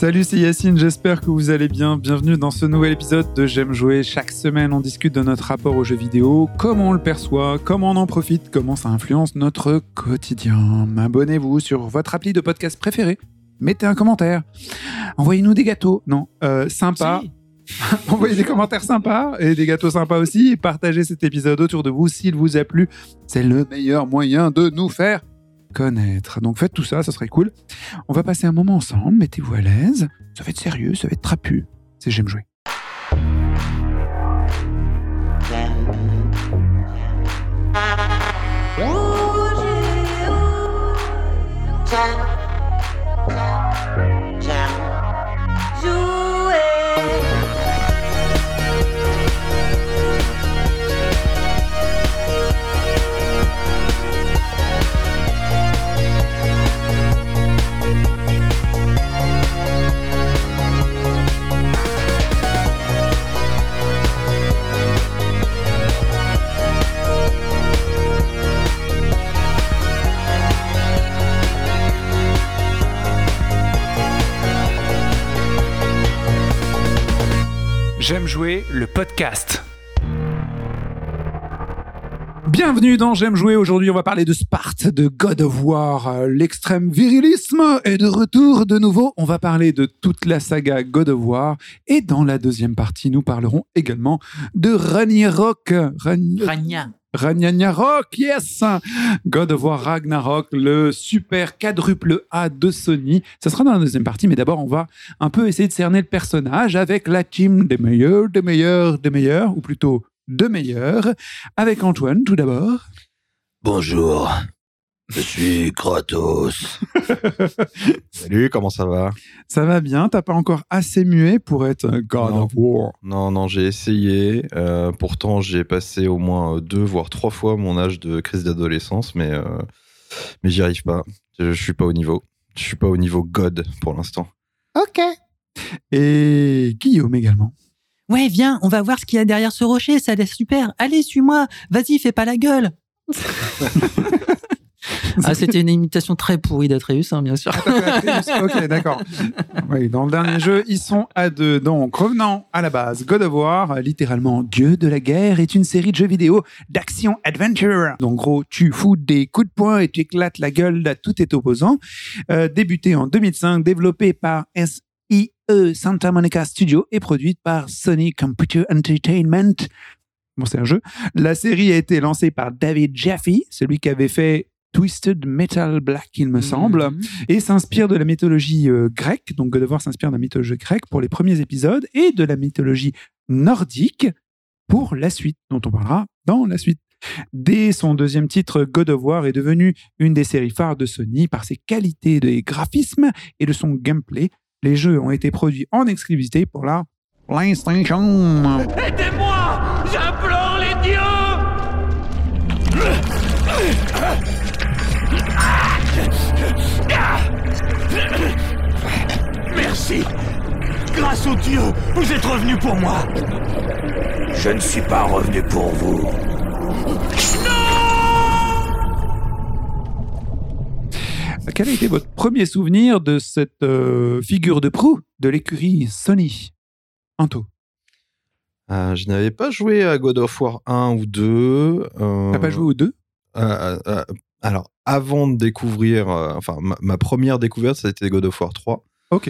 Salut, c'est Yacine, j'espère que vous allez bien. Bienvenue dans ce nouvel épisode de J'aime jouer. Chaque semaine, on discute de notre rapport aux jeux vidéo, comment on le perçoit, comment on en profite, comment ça influence notre quotidien. Abonnez-vous sur votre appli de podcast préféré. Mettez un commentaire. Envoyez-nous des gâteaux. Non, euh, sympa. Envoyez des commentaires sympas et des gâteaux sympas aussi. Et partagez cet épisode autour de vous s'il vous a plu. C'est le meilleur moyen de nous faire connaître. Donc faites tout ça, ça serait cool. On va passer un moment ensemble, mettez-vous à l'aise. Ça va être sérieux, ça va être trapu. C'est J'aime jouer. J'aime jouer le podcast. Bienvenue dans J'aime jouer. Aujourd'hui, on va parler de Sparte, de God of War. Euh, L'extrême virilisme est de retour de nouveau. On va parler de toute la saga God of War. Et dans la deuxième partie, nous parlerons également de Ragnarok. Ragn- Ragna. Ragnarok, yes God of War Ragnarok, le super quadruple A de Sony. Ça sera dans la deuxième partie, mais d'abord, on va un peu essayer de cerner le personnage avec la team des meilleurs, des meilleurs, des meilleurs, ou plutôt de meilleurs, avec Antoine tout d'abord. Bonjour, je suis Kratos. Salut, comment ça va? Ça va bien, t'as pas encore assez muet pour être un God Non. of War? Non, non, j'ai essayé. euh, pourtant, j'ai passé au moins euh, deux, voire trois fois mon âge de crise d'adolescence, mais, euh, mais j'y arrive pas. Je, je suis pas au niveau. Je suis pas au niveau God pour l'instant. Ok. Et Guillaume également. Ouais, viens, on va voir ce qu'il y a derrière ce rocher, ça a l'air super. Allez, suis-moi. Vas-y, fais pas la gueule. ah, c'était une imitation très pourrie d'Atreus, hein, bien sûr. ok, d'accord. Oui, dans le dernier jeu, ils sont à deux. Donc, revenant à la base, God of War, littéralement Dieu de la guerre, est une série de jeux vidéo d'action-adventure. Donc, gros, tu fous des coups de poing et tu éclates la gueule à tout tes opposants. Euh, débuté en 2005, développé par SIE Santa Monica Studio et produite par Sony Computer Entertainment. Bon, c'est un jeu. La série a été lancée par David Jaffe, celui qui avait fait Twisted Metal Black, il me semble Mhm. et s'inspire de la mythologie euh, grecque. Donc God of War s'inspire de la mythologie grecque pour les premiers épisodes et de la mythologie nordique pour la suite, dont on parlera dans la suite. Dès son deuxième titre, God of War est devenu une des séries phares de Sony par ses qualités de graphisme et de son gameplay. Les jeux ont été produits en exclusivité pour la PlayStation. Aidez-moi J'implore les dieux Grâce aux dieux, vous êtes revenu pour moi Je ne suis pas revenu pour vous. Quel a été votre premier souvenir de cette euh, figure de proue de l'écurie Sony? Anto, Euh, je n'avais pas joué à God of War 1 ou 2. euh, t'as pas joué aux deux? euh, euh, alors, avant de découvrir, euh, enfin, ma, ma première découverte, ça a été God of War 3. Ok.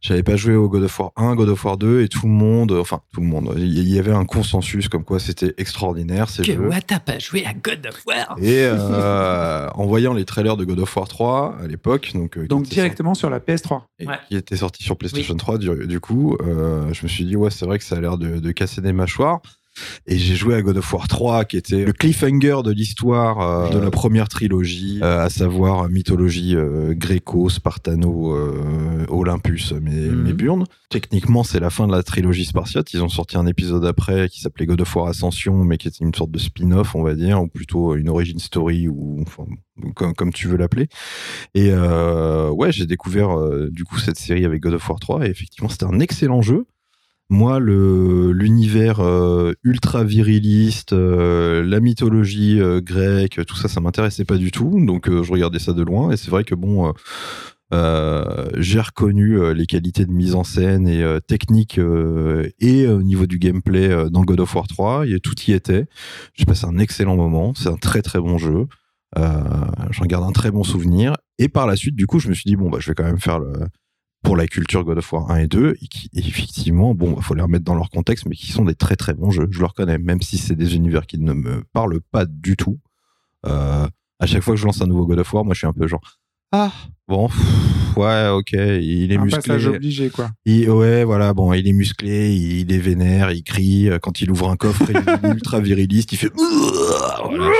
J'avais pas joué au God of War 1, God of War 2, et tout le monde, enfin, tout le monde, il y avait un consensus comme quoi c'était extraordinaire ces Que jeux. ouais, t'as pas joué à God of War? Et euh, en voyant les trailers de God of War 3 à l'époque, donc, euh, Donc directement sur la PS3. sorti- et Ouais. qui était sorti sur PlayStation 3, du, du coup, euh, je me suis dit ouais, c'est vrai que ça a l'air de, de casser des mâchoires. Et j'ai joué à God of War 3, qui était le cliffhanger de l'histoire euh, de la première trilogie, euh, à savoir euh, mythologie euh, gréco, spartano, Olympus, mais, mais Burn. Techniquement, c'est la fin de la trilogie spartiate. Ils ont sorti un épisode après qui s'appelait God of War Ascension, mais qui était une sorte de spin-off, on va dire, ou plutôt une origin story, ou enfin, comme, comme tu veux l'appeler. Et ouais, j'ai découvert du coup cette série avec God of War 3, et effectivement, c'était un excellent jeu. Moi, l'univers euh, ultra viriliste, euh, la mythologie euh, grecque, tout ça, ça m'intéressait pas du tout. Donc, je regardais ça de loin. Et c'est vrai que bon, j'ai reconnu les qualités de mise en scène et technique et au niveau du gameplay dans God of War 3. Il y a, tout y était. J'ai passé un excellent moment. C'est un très très bon jeu. J'en garde un très bon souvenir. Et par la suite, du coup, je me suis dit bon bah je vais quand même faire le pour la culture God of War 1 et 2 et qui effectivement bon il faut les remettre dans leur contexte mais qui sont des très très bons jeux je le reconnais même si c'est des univers qui ne me parlent pas du tout euh, à chaque fois que je lance un nouveau God of War moi je suis un peu genre ah bon pff, ouais ok il est Un musclé passage obligé, quoi. il, ouais, voilà, bon, il est musclé, il est vénère, il crie. Quand il ouvre un coffre, il est ultra viriliste, il fait. Voilà,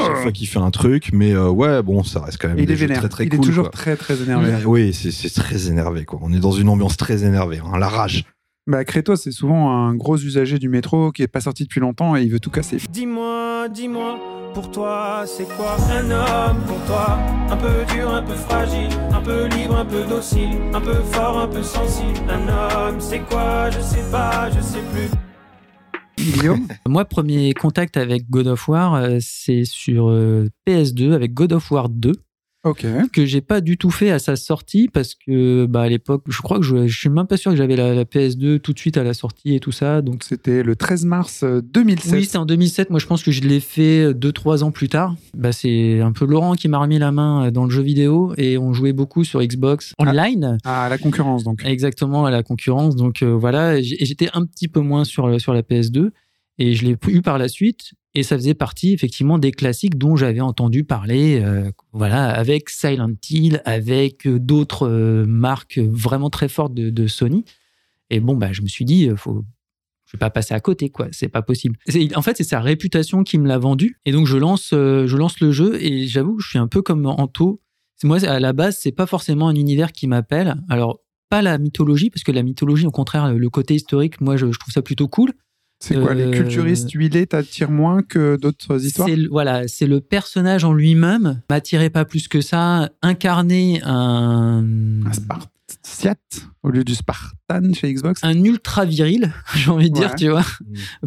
chaque- à chaque fois qu'il fait un truc, mais euh, ouais, bon, ça reste quand même il des est jeux vénère. très très il cool. est toujours quoi. très très énervé. Mais, oui, c'est c'est très énervé, quoi. On est dans une ambiance très énervée, hein, la rage. Bah, Kratos, c'est souvent un gros usager du métro qui est pas sorti depuis longtemps et il veut tout casser. Dis-moi, dis-moi, pour toi, c'est quoi un homme? Pour toi Un peu dur, un peu fragile, un peu libre, un peu docile, un peu fort, un peu sensible. Un homme, c'est quoi? Je sais pas, je sais plus. Guillaume Moi, premier contact avec God of War, euh, c'est sur euh, PS2 avec God of War 2. Que j'ai pas du tout fait à sa sortie parce que bah, à l'époque, je crois que je, je suis même pas sûr que j'avais la, la PS2 tout de suite à la sortie et tout ça. Donc c'était le 13 mars euh, 2007. oui, c'était en 2007. Moi, je pense que je l'ai fait 2-3 ans plus tard. Bah, c'est un peu Laurent qui m'a remis la main euh, dans le jeu vidéo et on jouait beaucoup sur Xbox Online. Ah, la concurrence donc. Exactement à la concurrence. Donc euh, voilà, j'étais un petit peu moins sur, sur la PS2 et je l'ai eu par la suite. Et ça faisait partie effectivement des classiques dont j'avais entendu parler, euh, voilà, avec Silent Hill, avec euh, d'autres euh, marques vraiment très fortes de, Sony. Et bon, bah, je me suis dit, faut, je vais pas passer à côté, quoi. C'est pas possible. En fait, c'est sa réputation qui me l'a vendu. Et donc, je lance, je lance le jeu et j'avoue que je suis un peu comme Anto. Moi, à la base, c'est pas forcément un univers qui m'appelle. Alors, pas la mythologie, parce que la mythologie, au contraire, le côté historique, moi, je trouve ça plutôt cool. C'est quoi, les Euh, culturistes huilés t'attirent moins que d'autres histoires C'est le- voilà, c'est le personnage en lui-même m'attirait pas plus que ça. Incarner un Un Spartiate au lieu du Spartan chez Xbox un ultra viril, j'ai envie de dire, Ouais. tu vois,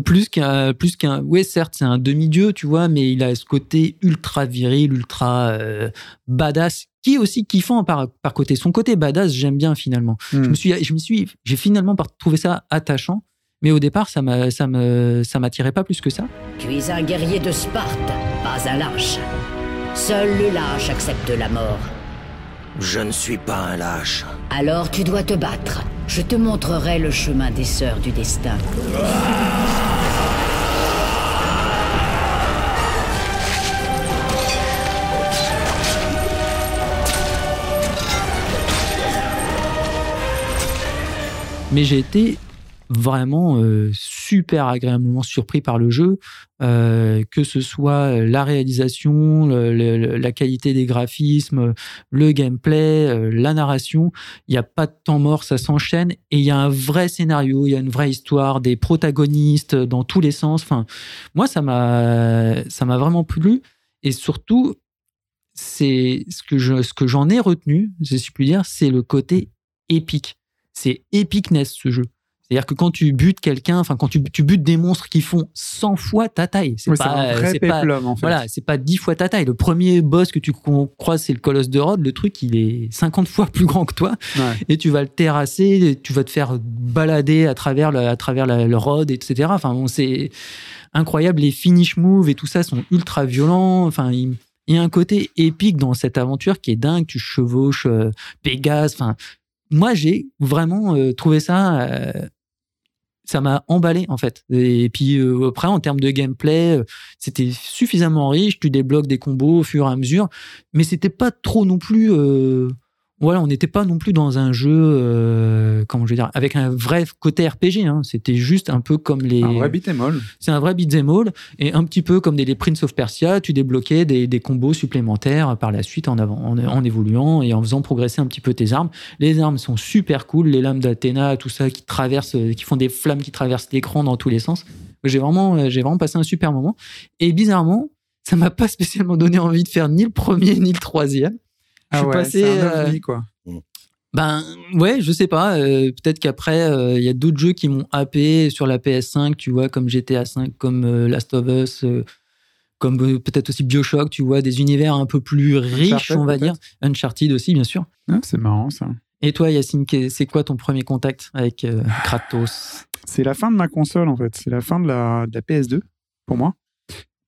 plus qu'un plus qu'un. Ouais, certes, c'est un demi-dieu, tu vois, mais il a ce côté ultra viril, ultra euh, badass, qui est aussi kiffant par par côté. Son côté badass, j'aime bien finalement. Hmm. Je me suis, je me suis, j'ai finalement par- trouvé ça attachant. Mais au départ, ça m'a, ça me, ça m'attirait pas plus que ça. Tu es un guerrier de Sparte, pas un lâche. Seul le lâche accepte la mort. Je ne suis pas un lâche. Alors tu dois te battre. Je te montrerai le chemin des sœurs du destin. mais j'ai été vraiment euh, super agréablement surpris par le jeu, euh, que ce soit la réalisation, la qualité des graphismes, le gameplay, euh, la narration. Il n'y a pas de temps mort, ça s'enchaîne et il y a un vrai scénario, il y a une vraie histoire, des protagonistes dans tous les sens. Enfin, moi, ça m'a, ça m'a vraiment plu et surtout, c'est ce que je, ce que j'en ai retenu, si je dire, c'est le côté épique c'est epicness ce jeu. C'est-à-dire que quand tu butes quelqu'un, enfin quand tu, tu butes des monstres qui font 100 fois ta taille, c'est Oui, pas, c'est pas, péplum en fait. voilà, c'est pas 10 fois ta taille. Le premier boss que tu croises, c'est le colosse de Rhodes. Le truc, il est 50 fois plus grand que toi Ouais. et tu vas le terrasser, tu vas te faire balader à travers le, à travers la- le Rhodes, etc. Enfin bon, c'est incroyable. Les finish moves et tout ça sont ultra violents. Enfin, il il y a un côté épique dans cette aventure qui est dingue. Tu chevauches euh, Pégase. Enfin, moi, j'ai vraiment euh, trouvé ça. euh, ça m'a emballé en fait. Et puis euh, après, en termes de gameplay, euh, c'était suffisamment riche. Tu débloques des combos au fur et à mesure, mais c'était pas trop non plus. euh, voilà, on n'était pas non plus dans un jeu, euh, comment je veux dire, avec un vrai côté RPG. hein. C'était juste un peu comme les. Un vrai beat'em all. C'est un vrai beat'em all et un petit peu comme des, les Prince of Persia, tu débloquais des, des combos supplémentaires par la suite en, avant, en, en évoluant et en faisant progresser un petit peu tes armes. Les armes sont super cool, les lames d'Athéna, tout ça qui traversent, qui font des flammes qui traversent l'écran dans tous les sens. J'ai vraiment, euh, j'ai vraiment passé un super moment et bizarrement, ça m'a pas spécialement donné envie de faire ni le premier ni le troisième. Je Ah suis ouais, passé, un euh, ovni, quoi. ben ouais, je sais pas. euh, Peut-être qu'après, euh, il y a d'autres jeux qui m'ont happé sur la PS5, tu vois, comme GTA 5, comme euh, Last of Us. euh, comme euh, peut-être aussi Bioshock, tu vois, des univers un peu plus riches, Uncharted, on va dire. Uncharted aussi, bien sûr. Ah, c'est marrant ça. Et toi, Yacine, c'est quoi ton premier contact avec euh, Kratos? C'est la fin de ma console en fait. C'est la fin de la, de la PS2 pour moi.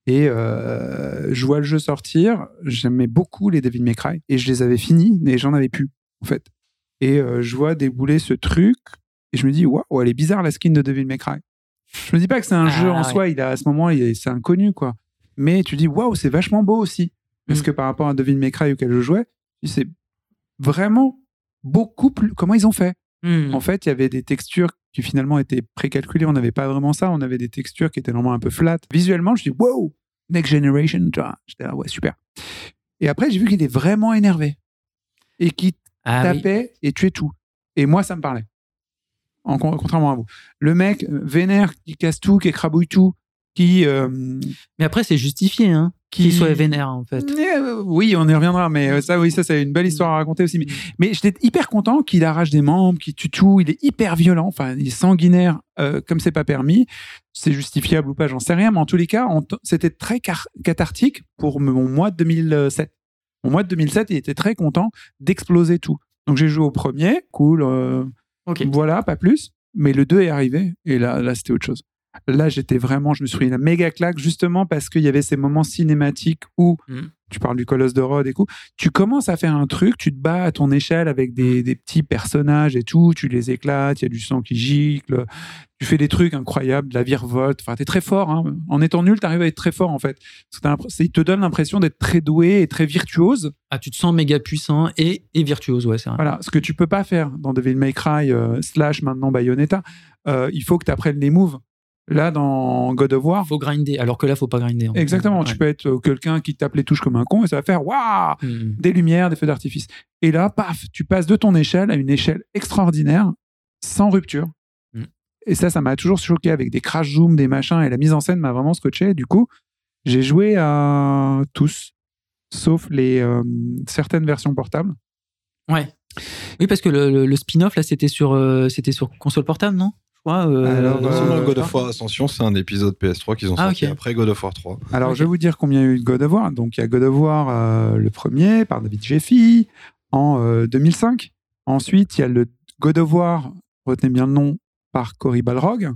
Et euh, je vois le jeu sortir. J'aimais beaucoup les Devil May Cry et je les avais finis, mais j'en avais plus en fait. Et euh, je vois débouler ce truc et je me dis waouh, elle est bizarre la skin de Devil May Cry. Je me dis pas que c'est un Ah, jeu en ouais. soi. Il a à ce moment, c'est inconnu quoi. Mais tu dis waouh, c'est vachement beau aussi parce Mm. que par rapport à Devil May Cry auquel je jouais, c'est vraiment beaucoup plus. Comment ils ont fait? Hmm. en fait, il y avait des textures qui finalement étaient précalculées. On n'avait pas vraiment ça. On avait des textures qui étaient normalement un peu flat. Visuellement, je dis wow, next generation. Tu vois, j'étais là, ouais, super. Et après, j'ai vu qu'il était vraiment énervé et qu'il Ah oui. tapait et tuait tout. Et moi, ça me parlait. En, con- contrairement à vous. Le mec euh, vénère, qui casse tout, qui écrabouille tout, qui. euh, Mais après, c'est justifié, hein, qui qu'il soit vénère, en fait. Euh, oui, on y reviendra, mais euh, ça, oui, ça, c'est une belle histoire à raconter aussi. Mais, Mm. mais j'étais hyper content qu'il arrache des membres, qu'il tue tout. Il est hyper violent, enfin, il est sanguinaire, euh, comme c'est pas permis. C'est justifiable ou pas, j'en sais rien, mais en tous les cas, c'était très cathartique pour mon mois de 2007. Mon mois de 2007, il était très content d'exploser tout. Donc j'ai joué au premier, cool, euh, voilà, pas plus. Mais le 2 est arrivé, et là, là c'était autre chose. Là, j'étais vraiment, je me suis pris une méga claque, justement parce qu'il y avait ces moments cinématiques où Mhm. tu parles du colosse de Rhodes et tout. Tu commences à faire un truc, tu te bats à ton échelle avec des, des petits personnages et tout, tu les éclates, il y a du sang qui gicle, tu fais des trucs incroyables, de la virevolte. Enfin, t'es très fort. hein. En étant nul, t'arrives à être très fort en fait. Parce que il te donne l'impression d'être très doué et très virtuose. Ah, tu te sens méga puissant et, et virtuose, ouais, c'est vrai. Voilà, ce que tu peux pas faire dans Devil May Cry euh, slash maintenant Bayonetta. Euh, il faut que tu apprennes les moves. Là, dans God of War, Faut grinder, alors que là, faut pas grinder. fait. exactement, tu Ouais. peux être euh, quelqu'un qui tape les touches comme un con et ça va faire waouh Hmm. des lumières, des feux d'artifice. Et là, paf, tu passes de ton échelle à une échelle extraordinaire, sans rupture. Mm. Et ça, ça m'a toujours choqué avec des crash zoom, des machins, et la mise en scène m'a vraiment scotché. Du coup, j'ai joué à tous, sauf les euh, certaines versions portables. Ouais. Oui, parce que le, le- le spin-off, là, c'était sur, euh, c'était sur console portable, non? Je crois. euh, Alors, Euh, euh, God of War Ascension, c'est un épisode PS3 qu'ils ont Ah, sorti après God of War 3. Alors, je vais vous dire combien il y a eu de God of War. Donc, il y a God of War, euh, le premier, par David Jeffy, en euh, 2005. Ensuite, il y a le God of War, retenez bien le nom, par Cory Balrog,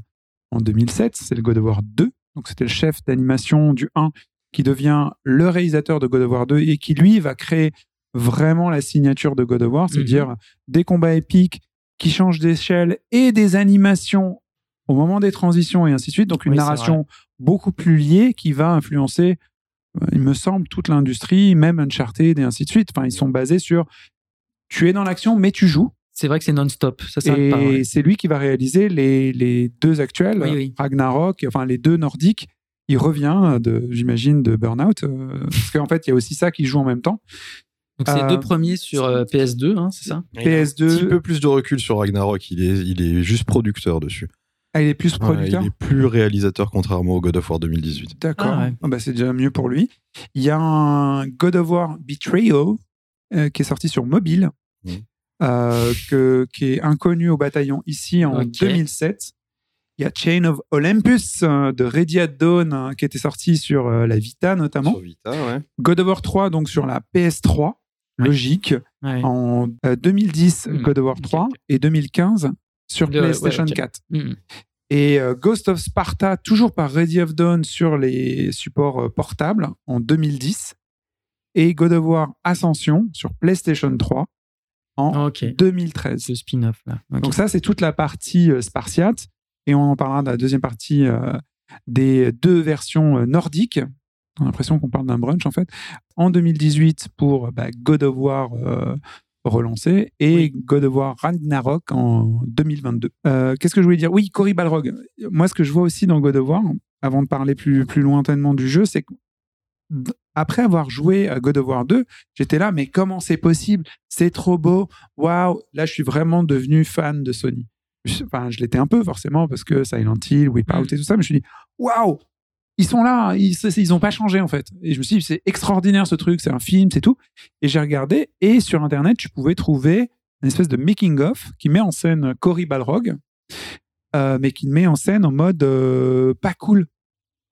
en 2007. C'est le God of War 2. Donc, c'était le chef d'animation du 1 qui devient le réalisateur de God of War 2 et qui, lui, va créer vraiment la signature de God of War, c'est-à-dire des combats épiques qui changent d'échelle et des animations au moment des transitions et ainsi de suite. Donc, une Oui, narration beaucoup plus liée qui va influencer, euh, il me semble, toute l'industrie, même Uncharted et ainsi de suite. Enfin, ils sont basés sur tu es dans l'action, mais tu joues. C'est vrai que c'est non-stop. Ça. Et ouais. c'est lui qui va réaliser les, les deux actuels, Oui, oui. Ragnarok, enfin les deux nordiques. Il revient, j'imagine, de Burnout. euh, parce qu'en fait, il y a aussi ça qui joue en même temps. Donc, c'est euh, deux premiers sur euh, PS2, hein, c'est ça? Un petit PS2, peu plus de recul sur Ragnarok, il est, il est juste producteur dessus. ah, il est plus Ouais, producteur? il est plus réalisateur contrairement au God of War 2018. D'accord. Ah ouais. Ah bah, c'est déjà mieux pour lui. Il y a un God of War Betrayal euh, qui est sorti sur mobile, euh, que, qui est inconnu au bataillon ici en Ok. 2007. Il y a Chain of Olympus de Ready at Dawn hein, qui était sorti sur la Vita notamment. Sur Vita, ouais. God of War 3 donc sur la PS3, Ouais. Logique. Ouais. En euh, 2010 Mhm. God of War Ok, 3 ok. et 2015 sur ouais, PlayStation ok. 4. Hmm. Et euh, Ghost of Sparta, toujours par Ready of Dawn sur les supports euh, portables en 2010. Et God of War Ascension sur PlayStation 3 en Ok. 2013. Ce spin-off, là. Donc ça, c'est toute la partie euh, spartiate. Et on en parlera de la deuxième partie euh, des deux versions euh, nordiques. On a l'impression qu'on parle d'un brunch, en fait. En 2018 pour bah, God of War euh, relancé et Oui. God of War Ragnarok en 2022. Euh, Qu'est-ce que je voulais dire? Oui, Cory Balrog. Moi, ce que je vois aussi dans God of War, avant de parler plus, plus lointainement du jeu, c'est que après avoir joué à God of War 2, j'étais là, mais comment c'est possible? C'est trop beau. Waouh Là, je suis vraiment devenu fan de Sony. Enfin, je l'étais un peu forcément parce que Silent Hill, Wipeout et tout ça, mais je me suis dit, waouh ils sont là, ils, ils ont pas changé en fait. Et je me suis dit, c'est extraordinaire ce truc, c'est un film, c'est tout. Et j'ai regardé, et sur Internet, tu pouvais trouver une espèce de making-of qui met en scène Cory Balrog, euh, mais qui le met en scène en mode euh, pas cool.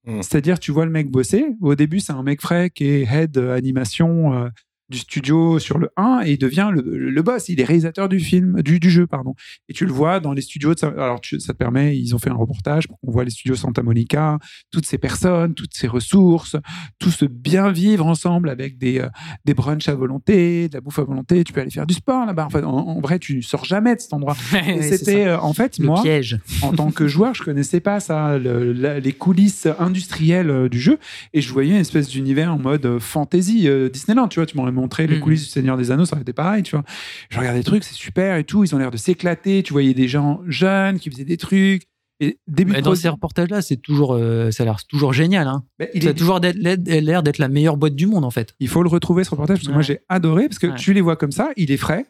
Mm. C'est-à-dire, tu vois le mec bosser. Au début, c'est un mec frais qui est head euh, animation du studio sur le 1 et il devient le, le boss. Il est réalisateur du film, du, du jeu, pardon. Et tu le vois dans les studios. De, alors, tu- ça te permet, ils ont fait un reportage pour qu'on voit les studios Santa Monica, toutes ces personnes, toutes ces ressources, tout ce bien vivre ensemble avec des, euh, des brunchs à volonté, de la bouffe à volonté. Tu peux aller faire du sport là-bas. En, fait, en, en vrai, tu sors jamais de cet endroit. C'était, euh, en fait, le moi, piège. en tant que joueur, je connaissais pas ça, le- la- les coulisses industrielles euh, du jeu, et je voyais une espèce d'univers en mode fantasy euh, Disneyland. Tu vois, tu m'aurais montré les Mhm. coulisses du Seigneur des Anneaux, ça aurait été pareil. Tu vois, je regardais des trucs, c'est super et tout. Ils ont l'air de s'éclater. Tu voyais des gens jeunes qui faisaient des trucs. Et début Mais de dans ces reportages-là, c'est toujours, euh, ça a l'air toujours génial. Hein. Il Ça a toujours l'air d'être la meilleure boîte du monde, en fait. Il faut le retrouver ce reportage parce que Ouais. moi j'ai adoré parce que Ouais. tu les vois comme ça, il est frais,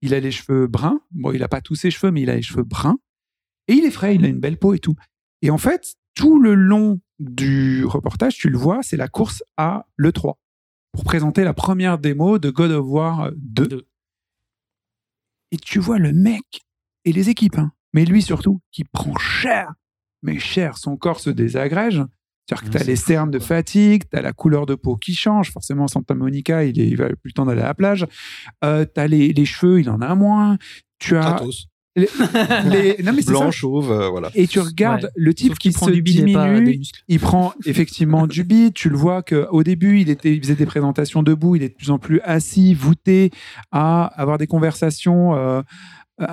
il a les cheveux bruns, bon il a pas tous ses cheveux mais il a les cheveux bruns et il est frais, il a une belle peau et tout. Et en fait, tout le long du reportage, tu le vois, c'est la course à l'E3 pour présenter la première démo de God of War 2. Deux. Et tu vois le mec et les équipes, hein, mais lui surtout, qui prend cher, mais cher, son corps se désagrège. C'est-à-dire que tu as les cernes de fatigue, tu as la couleur de peau qui change. Forcément, Santa Monica, il, va plus le temps d'aller à la plage. Euh, tu as les, les cheveux, il en a moins. Tu as Kratos. Les, les- non mais c'est Blanc, ça. chauve, euh, voilà. Et tu regardes Ouais. le type Sauf qui prend se du bide et pas diminue. des. Il prend effectivement du bide. Tu le vois qu'au début, il, était, il faisait des présentations debout. Il est de plus en plus assis, voûté, à avoir des conversations euh, euh,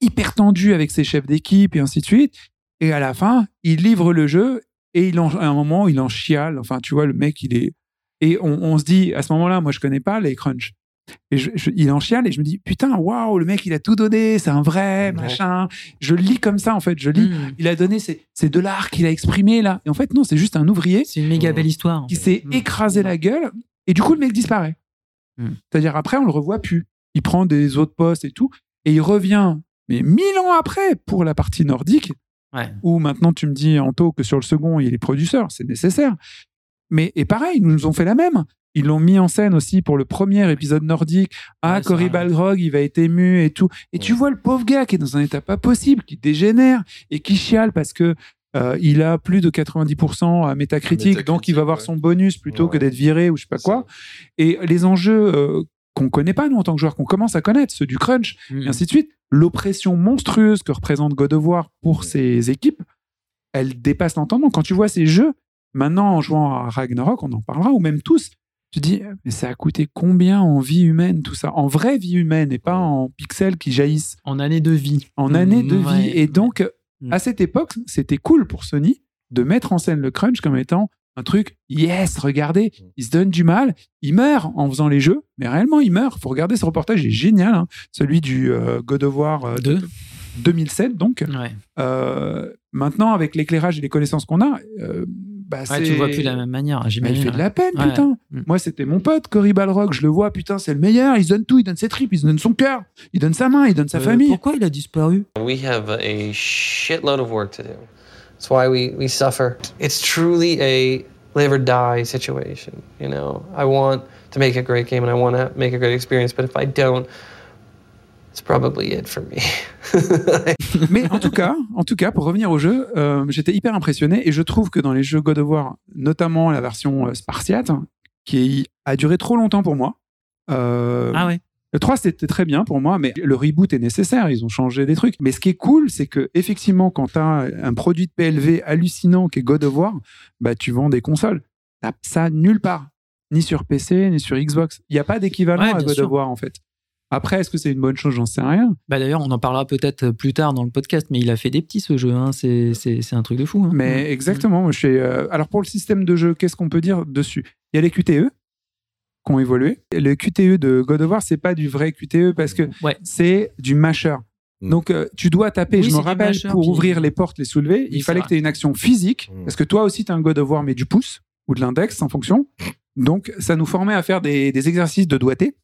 hyper tendues avec ses chefs d'équipe et ainsi de suite. Et à la fin, il livre le jeu et il en, à un moment, il en chiale. Enfin, tu vois, le mec, il est. Et on, on se dit, à ce moment-là, moi, je connais pas les crunch. Et je- je- il en chiale et je me dis, putain, waouh, le mec, il a tout donné, c'est un vrai, Ouais. machin. Je le lis comme ça, en fait. Je lis Mmh. il a donné ces, ces de l'art qu'il a exprimé là. Et en fait, non, c'est juste un ouvrier C'est une méga belle histoire. qui s'est Mmh. écrasé la gueule et du coup, le mec disparaît. Mm. C'est-à-dire, après, on le revoit plus. Il prend des autres postes et tout et il revient, mais mille ans après, pour la partie nordique, Ouais. où maintenant tu me dis, Anto, que sur le second, il est producteur, c'est nécessaire. Mais, et pareil, ils nous ont fait la même. Ils l'ont mis en scène aussi pour le premier épisode nordique. Ah, Ouais, Cory. Balrog, il va être ému et tout. Et tu vois le pauvre gars qui est dans un état pas possible, qui dégénère et qui chiale parce que euh, il a plus de 90% à métacritique, donc il va avoir ouais. son bonus plutôt que d'être viré ou je sais pas quoi. Et les enjeux euh, qu'on connaît pas, nous, en tant que joueurs, qu'on commence à connaître, ceux du crunch, Mmh. et ainsi de suite, l'oppression monstrueuse que représente God of War pour ses équipes, elle dépasse l'entendement. Quand tu vois ces jeux, maintenant en jouant à Ragnarok, on en parlera, ou même tous, tu dis, mais ça a coûté combien en vie humaine tout ça? En vraie vie humaine et pas en pixels qui jaillissent En année de vie. en Mmh, années de ouais. vie. Et donc, Mm. à cette époque, c'était cool pour Sony de mettre en scène le crunch comme étant un truc, yes, regardez, il se donne du mal, il meurt en faisant les jeux, mais réellement il meurt. Faut regarder ce reportage, il est génial, hein. celui du euh, God of War euh, Deux. 2007 donc. Ouais. Euh, maintenant, avec l'éclairage et les connaisses qu'on a, euh, bah, Ouais, tu le vois plus de la même manière, Mais il j'imagine. fait de la peine, Ouais. putain. Mm. Moi, c'était mon pote, Cory Balrog. Je le vois, putain, c'est le meilleur. Il se donne tout. Il donne ses tripes. Il se donne son cœur. Il donne sa main. Il donne sa Euh, famille. Pourquoi il a disparu? We have a shitload of work to do. That's why we, we suffer. It's truly a live or die situation. You know, I want to make a great game and I want to make a great experience, but if I don't, probably it for me. Mais en tout cas, en tout cas, pour revenir au jeu, euh, j'étais hyper impressionné et je trouve que dans les jeux God of War, notamment la version euh, spartiate, qui a duré trop longtemps pour moi. euh, Ah ouais. Le 3, c'était très bien pour moi, mais le reboot est nécessaire. Ils ont changé des trucs. Mais ce qui est cool, c'est que effectivement, quand tu as un produit de PLV hallucinant qui est God of War, bah, tu vends des consoles. T'as ça nulle part. Ni sur PC, ni sur Xbox. Il n'y a pas d'équivalent Ouais, à God sûr. of War, en fait. Après, est-ce que c'est une bonne chose? J'en sais rien. Bah d'ailleurs, on en parlera peut-être plus tard dans le podcast, mais il a fait des petits ce jeu. Hein. C'est, un truc de fou. hein. Mais Mm. exactement. moi, je suis, euh, Alors, pour le système de jeu, qu'est-ce qu'on peut dire dessus? Il y a les QTE qui ont évolué. Le QTE de God of War, c'est pas du vrai QTE parce que Ouais. c'est du masher. Mm. Donc, euh, tu dois taper. Oui, je me rappelle, masher, pour puis- ouvrir les portes, les soulever, il fallait que tu aies une action physique. Mm. Parce que toi aussi, tu as un God of War, mais du pouce ou de l'index en fonction. Donc, ça nous formait à faire des, des exercices de doigté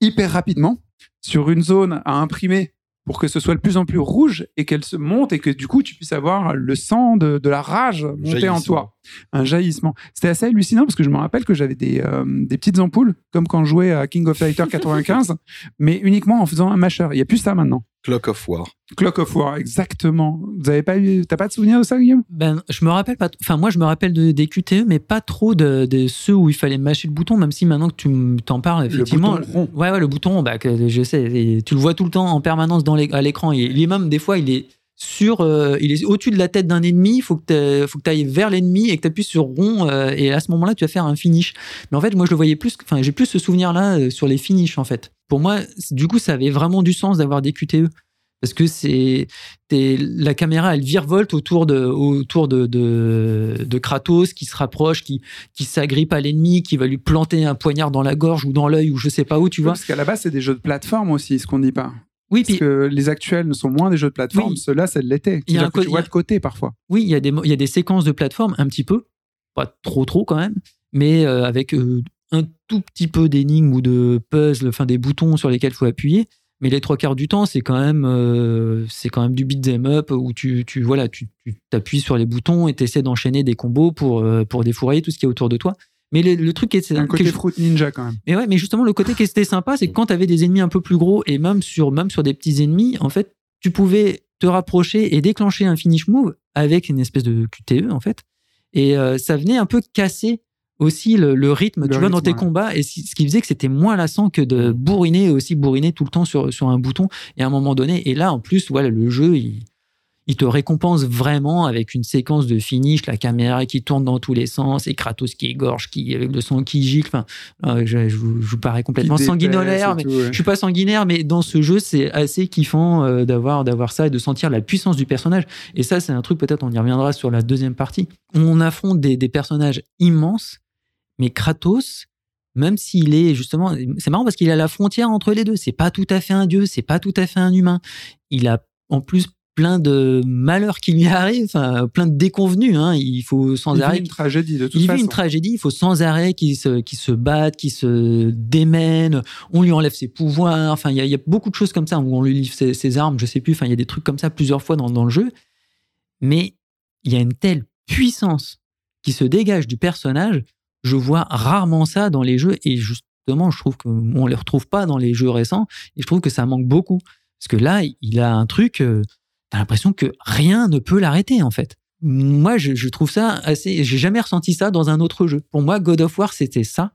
hyper rapidement sur une zone à imprimer pour que ce soit de plus en plus rouge et qu'elle se monte et que du coup, tu puisses avoir le sang de, de la rage monter en toi. Un jaillissement. C'était assez hallucinant parce que je me rappelle que j'avais des, euh, des petites ampoules, comme quand je jouais à King of Fighter 95, mais uniquement en faisant un masher. Il n'y a plus ça maintenant. Clock of War. Clock of War, exactement. Vous avez pas eu, t'as pas de souvenir de ça, Guillaume? Ben, je me rappelle pas. Enfin, moi, je me rappelle de, des QTE, mais pas trop de, de ceux où il fallait mâcher le bouton. Même si maintenant que tu t'en parles, effectivement, bouton rond. ouais, ouais, le bouton, bah, que je sais, et tu le vois tout le temps en permanence dans à l'écran. Et Il est même des fois, il est sur, euh, il est au-dessus de la tête d'un ennemi. Il faut que tu ailles vers l'ennemi et que tu appuies sur rond. euh, et à ce moment-là, tu vas faire un finish. Mais en fait, moi, je le voyais plus. Enfin, j'ai plus ce souvenir-là euh, sur les finishes, en fait. Pour moi, du coup, ça avait vraiment du sens d'avoir des QTE. Parce que c'est la caméra, elle virevolte autour de, autour de, de, de Kratos qui se rapproche, qui, qui s'agrippe à l'ennemi, qui va lui planter un poignard dans la gorge ou dans l'œil ou je sais pas où, tu vois. Parce qu'à la base, c'est des jeux de plateforme aussi, ce qu'on dit pas. Oui, Parce puis que les actuels ne sont moins des jeux de plateforme. Oui. Ceux-là, c'est de l'été. Il y a un tu vois de côté parfois. oui, il y, a des, mo- il y a des séquences de plateforme un petit peu, pas trop trop quand même, mais euh, avec euh, un tout petit peu d'énigmes ou de puzzles, enfin des boutons sur lesquels il faut appuyer. Mais les trois quarts du temps, c'est quand même, euh, c'est quand même du beat them up où tu, tu voilà, tu t'appuies sur les boutons et tu essaies d'enchaîner des combos pour, pour défourailler tout ce qui est autour de toi. Mais le, le truc qui est, Un côté Fruit Ninja quand même. Mais ouais, mais justement, le côté qui était sympa, c'est que quand tu avais des ennemis un peu plus gros et même sur, même sur des petits ennemis, en fait, tu pouvais te rapprocher et déclencher un finish move avec une espèce de QTE, en fait. Et euh, ça venait un peu casser aussi le, le rythme, Le tu vois, dans tes ouais. combats. Et ce qui faisait que c'était moins lassant que de bourriner et aussi bourriner tout le temps sur, sur un bouton. Et à un moment donné, et là, en plus, voilà, le jeu, il, il te récompense vraiment avec une séquence de finish, la caméra qui tourne dans tous les sens, et Kratos qui égorge, qui, avec le sang qui gicle. Enfin, euh, je, je vous, parais complètement sanguinolaire, mais et tout, ouais. je suis pas sanguinaire, mais dans ce jeu, c'est assez kiffant euh, d'avoir d'avoir ça et de sentir la puissance du personnage. Et ça, c'est un truc peut-être on y reviendra sur la deuxième partie. On affronte des, des personnages immenses, mais Kratos, même s'il est justement, c'est marrant parce qu'il a la frontière entre les deux. C'est pas tout à fait un dieu, c'est pas tout à fait un humain. Il a en plus plein de malheurs qui lui arrivent, enfin, plein de déconvenus. Hein. Il faut sans Il vit arrêt une tragédie de toute il façon. vit une tragédie, il faut sans arrêt qu'il se, batte, qu'il se démène, on lui enlève ses pouvoirs, enfin il y, a- il y a beaucoup de choses comme ça, où on lui livre ses, ses armes, je sais plus, enfin il y a des trucs comme ça plusieurs fois dans, dans le jeu, mais il y a une telle puissance qui se dégage du personnage, je vois rarement ça dans les jeux, et justement je trouve qu'on les retrouve pas dans les jeux récents, et je trouve que ça manque beaucoup, parce que là il a un truc, euh, t'as l'impression que rien ne peut l'arrêter en fait moi, je, je trouve ça assez. J'ai jamais ressenti ça dans un autre jeu. Pour moi, God of War, c'était ça.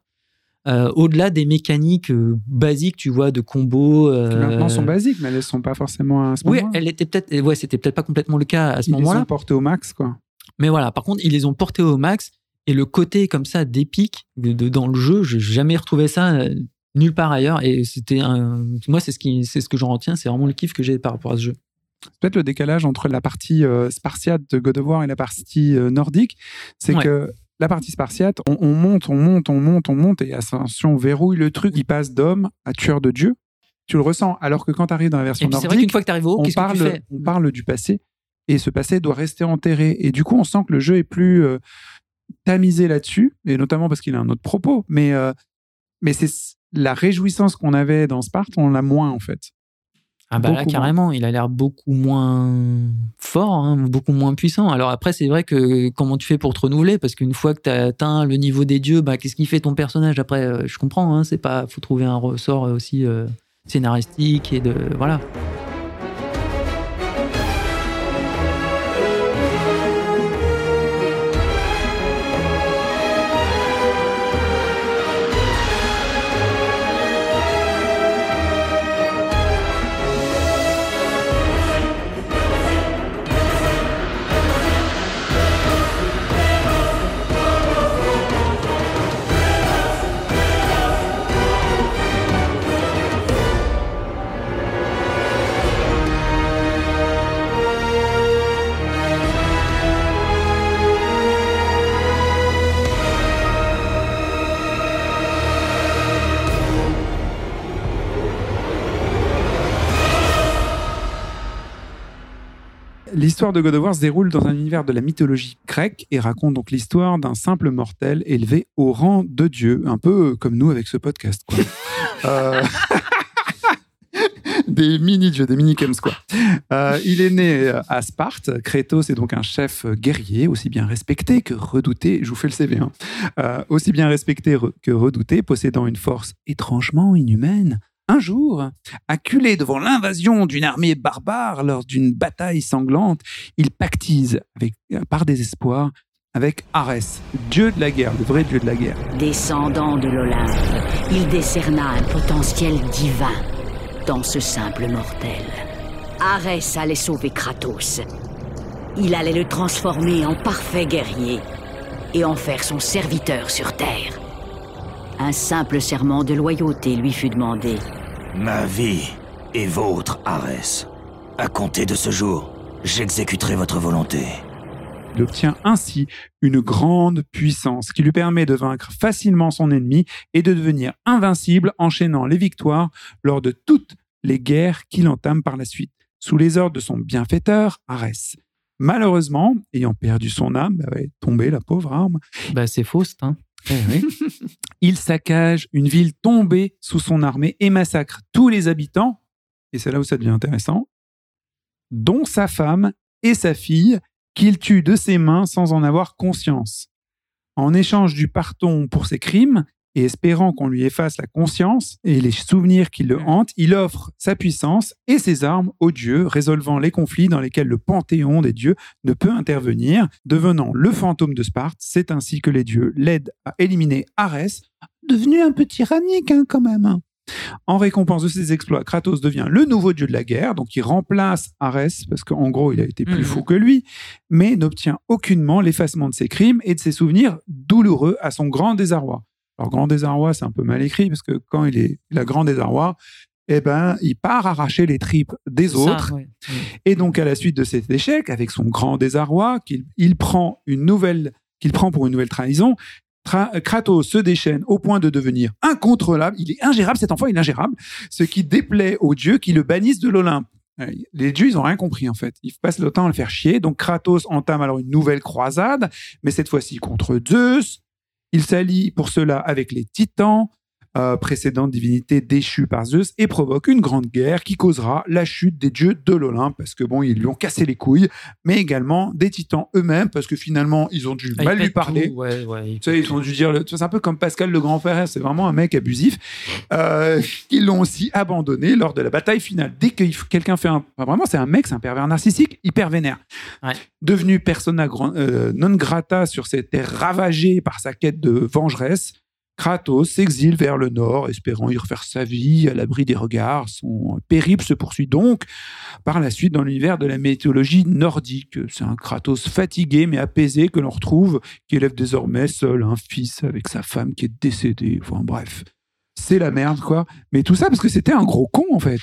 Euh, Au-delà des mécaniques euh, basiques, tu vois, de combos. Qui euh, maintenant sont basiques, mais elles ne sont pas forcément à ce Oui, moment-là. était peut-être. Ouais, c'était peut-être pas complètement le cas à ce Ils les moment-là. ont portés au max, quoi. Mais voilà, par contre, ils les ont portés au max. Et le côté comme ça d'épique de, de- dans le jeu, j'ai jamais retrouvé ça euh, nulle part ailleurs. Et c'était un. Moi, c'est ce qui, c'est ce que j'en retiens. C'est vraiment le kiff que j'ai par rapport à ce jeu. Peut-être le décalage entre la partie euh, spartiate de God of War et la partie euh, nordique. C'est Ouais. que la partie spartiate, on, on monte, on monte, on monte, on monte, et Ascension verrouille le truc. Il passe d'homme à tueur de Dieu. Tu le ressens. Alors que quand tu arrives dans la version c'est vrai qu'une nordique, fois que arrives au haut, on que parle, tu fais? on parle du passé, et ce passé doit rester enterré. Et du coup, on sent que le jeu est plus euh, tamisé là-dessus, et notamment parce qu'il a un autre propos. Mais, mais c'est la réjouissance qu'on avait dans Sparte, on l'a moins en fait. Ah bah là carrément, il a l'air beaucoup moins fort, hein, beaucoup moins puissant. Alors après c'est vrai que comment tu fais pour te renouveler? Parce qu'une fois que tu as atteint le niveau des dieux, bah, qu'est-ce qui fait ton personnage? Après euh, je comprends, hein, c'est pas, faut trouver un ressort aussi euh, scénaristique et de voilà. L'histoire de God of War se déroule dans un univers de la mythologie grecque et raconte donc l'histoire d'un simple mortel élevé au rang de Dieu, un peu comme nous avec ce podcast. Quoi. Euh, des mini-dieux, des mini-chems, quoi. Euh, il est né à Sparte. Kratos est donc un chef guerrier, aussi bien respecté que redouté. Je vous fais le CV. hein. Euh, aussi bien respecté re- que redouté, possédant une force étrangement inhumaine. Un jour, acculé devant l'invasion d'une armée barbare lors d'une bataille sanglante, il pactise euh, par désespoir avec Arès, dieu de la guerre, le vrai dieu de la guerre. Descendant de l'Olympe, il décerna un potentiel divin dans ce simple mortel. Arès allait sauver Kratos. Il allait le transformer en parfait guerrier et en faire son serviteur sur Terre. Un simple serment de loyauté lui fut demandé. Ma vie est vôtre, Arès. À compter de ce jour, j'exécuterai votre volonté. Il obtient ainsi une grande puissance qui lui permet de vaincre facilement son ennemi et de devenir invincible, enchaînant les victoires lors de toutes les guerres qu'il entame par la suite, sous les ordres de son bienfaiteur, Arès. Malheureusement, ayant perdu son âme, bah ouais, tombé la pauvre arme, Bah, c'est Faust. Hein. il saccage une ville tombée sous son armée et massacre tous les habitants, et c'est là où ça devient intéressant, dont sa femme et sa fille, qu'il tue de ses mains sans en avoir conscience. En échange du pardon pour ses crimes, et espérant qu'on lui efface la conscience et les souvenirs qui le hantent, il offre sa puissance et ses armes aux dieux, résolvant les conflits dans lesquels le panthéon des dieux ne peut intervenir, devenant le fantôme de Sparte. C'est ainsi que les dieux l'aident à éliminer Arès, devenu un peu tyrannique hein, quand même. hein. En récompense de ses exploits, Kratos devient le nouveau dieu de la guerre, donc il remplace Arès, parce qu'en gros, il a été plus Mhm. fou que lui, mais n'obtient aucunement l'effacement de ses crimes et de ses souvenirs douloureux à son grand désarroi. Alors, grand désarroi, c'est un peu mal écrit, parce que quand il est il a grand désarroi, eh ben, il part arracher les tripes des Ça, autres. ouais. Et donc, à la suite de cet échec, avec son grand désarroi, qu'il il prend une nouvelle, qu'il prend pour une nouvelle trahison, Tra- Kratos se déchaîne au point de devenir incontrôlable. Il est ingérable, cet enfant, il est ingérable. Ce qui déplaît aux dieux qui le bannissent de l'Olympe. Euh, Les dieux, ils ont rien compris, en fait. Ils passent le temps à le faire chier. Donc, Kratos entame alors une nouvelle croisade, mais cette fois-ci contre Zeus. Il s'allie pour cela avec les titans, euh, précédente divinité déchue par Zeus, et provoque une grande guerre qui causera la chute des dieux de l'Olympe, parce que bon, ils lui ont cassé les couilles, mais également des titans eux-mêmes, parce que finalement, ils ont dû Ah, mal lui parler. tout, ouais, ouais, il Tu sais, ils ont dû dire, le- c'est un peu comme Pascal le grand frère, c'est vraiment un mec abusif. Euh, ils l'ont aussi abandonné lors de la bataille finale. Dès que quelqu'un fait un, enfin, vraiment, c'est un mec, c'est un pervers narcissique, hyper vénère. Ouais. Devenu persona euh, non grata sur cette terre ravagée par sa quête de vengeresse, Kratos s'exile vers le nord, espérant y refaire sa vie à l'abri des regards. Son périple se poursuit donc par la suite dans l'univers de la mythologie nordique. C'est un Kratos fatigué mais apaisé que l'on retrouve, qui élève désormais seul un fils avec sa femme qui est décédée. Enfin bref, c'est la merde quoi. Mais tout ça parce que c'était un gros con en fait.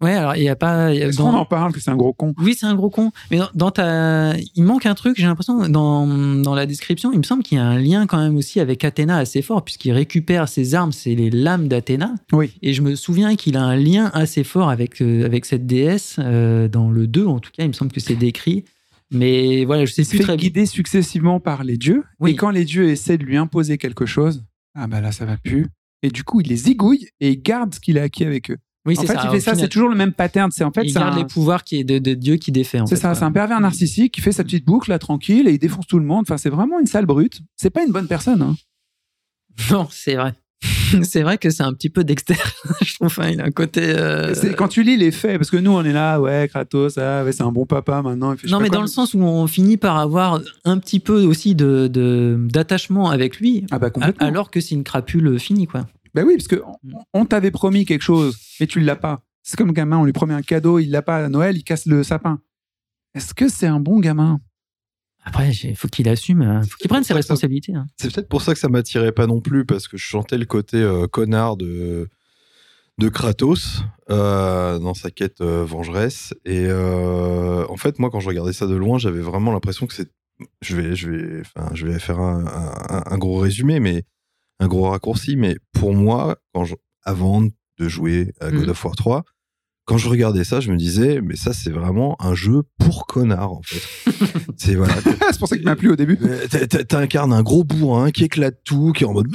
Ouais, alors il y a pas. Est-ce dans- qu'on en parle que c'est un gros con? Oui, c'est un gros con. Mais dans, dans ta, il manque un truc. J'ai l'impression dans dans la description, il me semble qu'il y a un lien quand même aussi avec Athéna assez fort puisqu'il récupère ses armes, c'est les lames d'Athéna. Oui. Et je me souviens qu'il a un lien assez fort avec euh, avec cette déesse euh, dans le 2 en tout cas. Il me semble que c'est décrit. Mais voilà, je sais plus très bien. guider successivement par les dieux. Oui. Et quand les dieux essaient de lui imposer quelque chose, ah bah là ça va plus. Et du coup, il les zigouille et il garde ce qu'il a acquis avec eux. Oui, en c'est fait, ça. il fait ça, final. c'est toujours le même pattern. C'est en fait, il garde un- les pouvoirs qui est de, de Dieu qui défait. C'est ça, c'est un pervers narcissique qui fait sa petite boucle là tranquille et il défonce tout le monde. Enfin, c'est vraiment une sale brute. C'est pas une bonne personne. hein. Non, c'est vrai. c'est vrai que c'est un petit peu Dexter. je trouve. Enfin, il a un côté. euh, quand tu lis les faits, parce que nous on est là, ouais, Kratos, ah, ouais, c'est un bon papa maintenant. Il fait Non, mais quoi. dans le sens où on finit par avoir un petit peu aussi de de- d'attachement avec lui, Ah bah alors que c'est une crapule finie, quoi. Bah oui, parce que on- on t'avait promis quelque chose, mais tu l'as pas. C'est comme le gamin, on lui promet un cadeau, il l'a pas à Noël, il casse le sapin. Est-ce que c'est un bon gamin? Après, il faut qu'il assume, euh, faut qu'il prenne ses responsabilités. hein. C'est peut-être pour ça que ça m'attirait pas non plus, parce que je chantais le côté euh, connard de, de Kratos euh, dans sa quête euh, vengeresse. Et euh, en fait, moi, quand je regardais ça de loin, j'avais vraiment l'impression que c'est. Je vais, je, vais, enfin, je vais faire un, un- un gros résumé, mais un gros raccourci. Mais pour moi, quand je- avant de jouer à God Mhm. of War 3, quand je regardais ça, je me disais, mais ça, c'est vraiment un jeu pour connards, en fait. c'est voilà, C'est pour ça qu'il m'a plu au début. euh, T'incarnes un gros bourrin qui éclate tout, qui est en mode.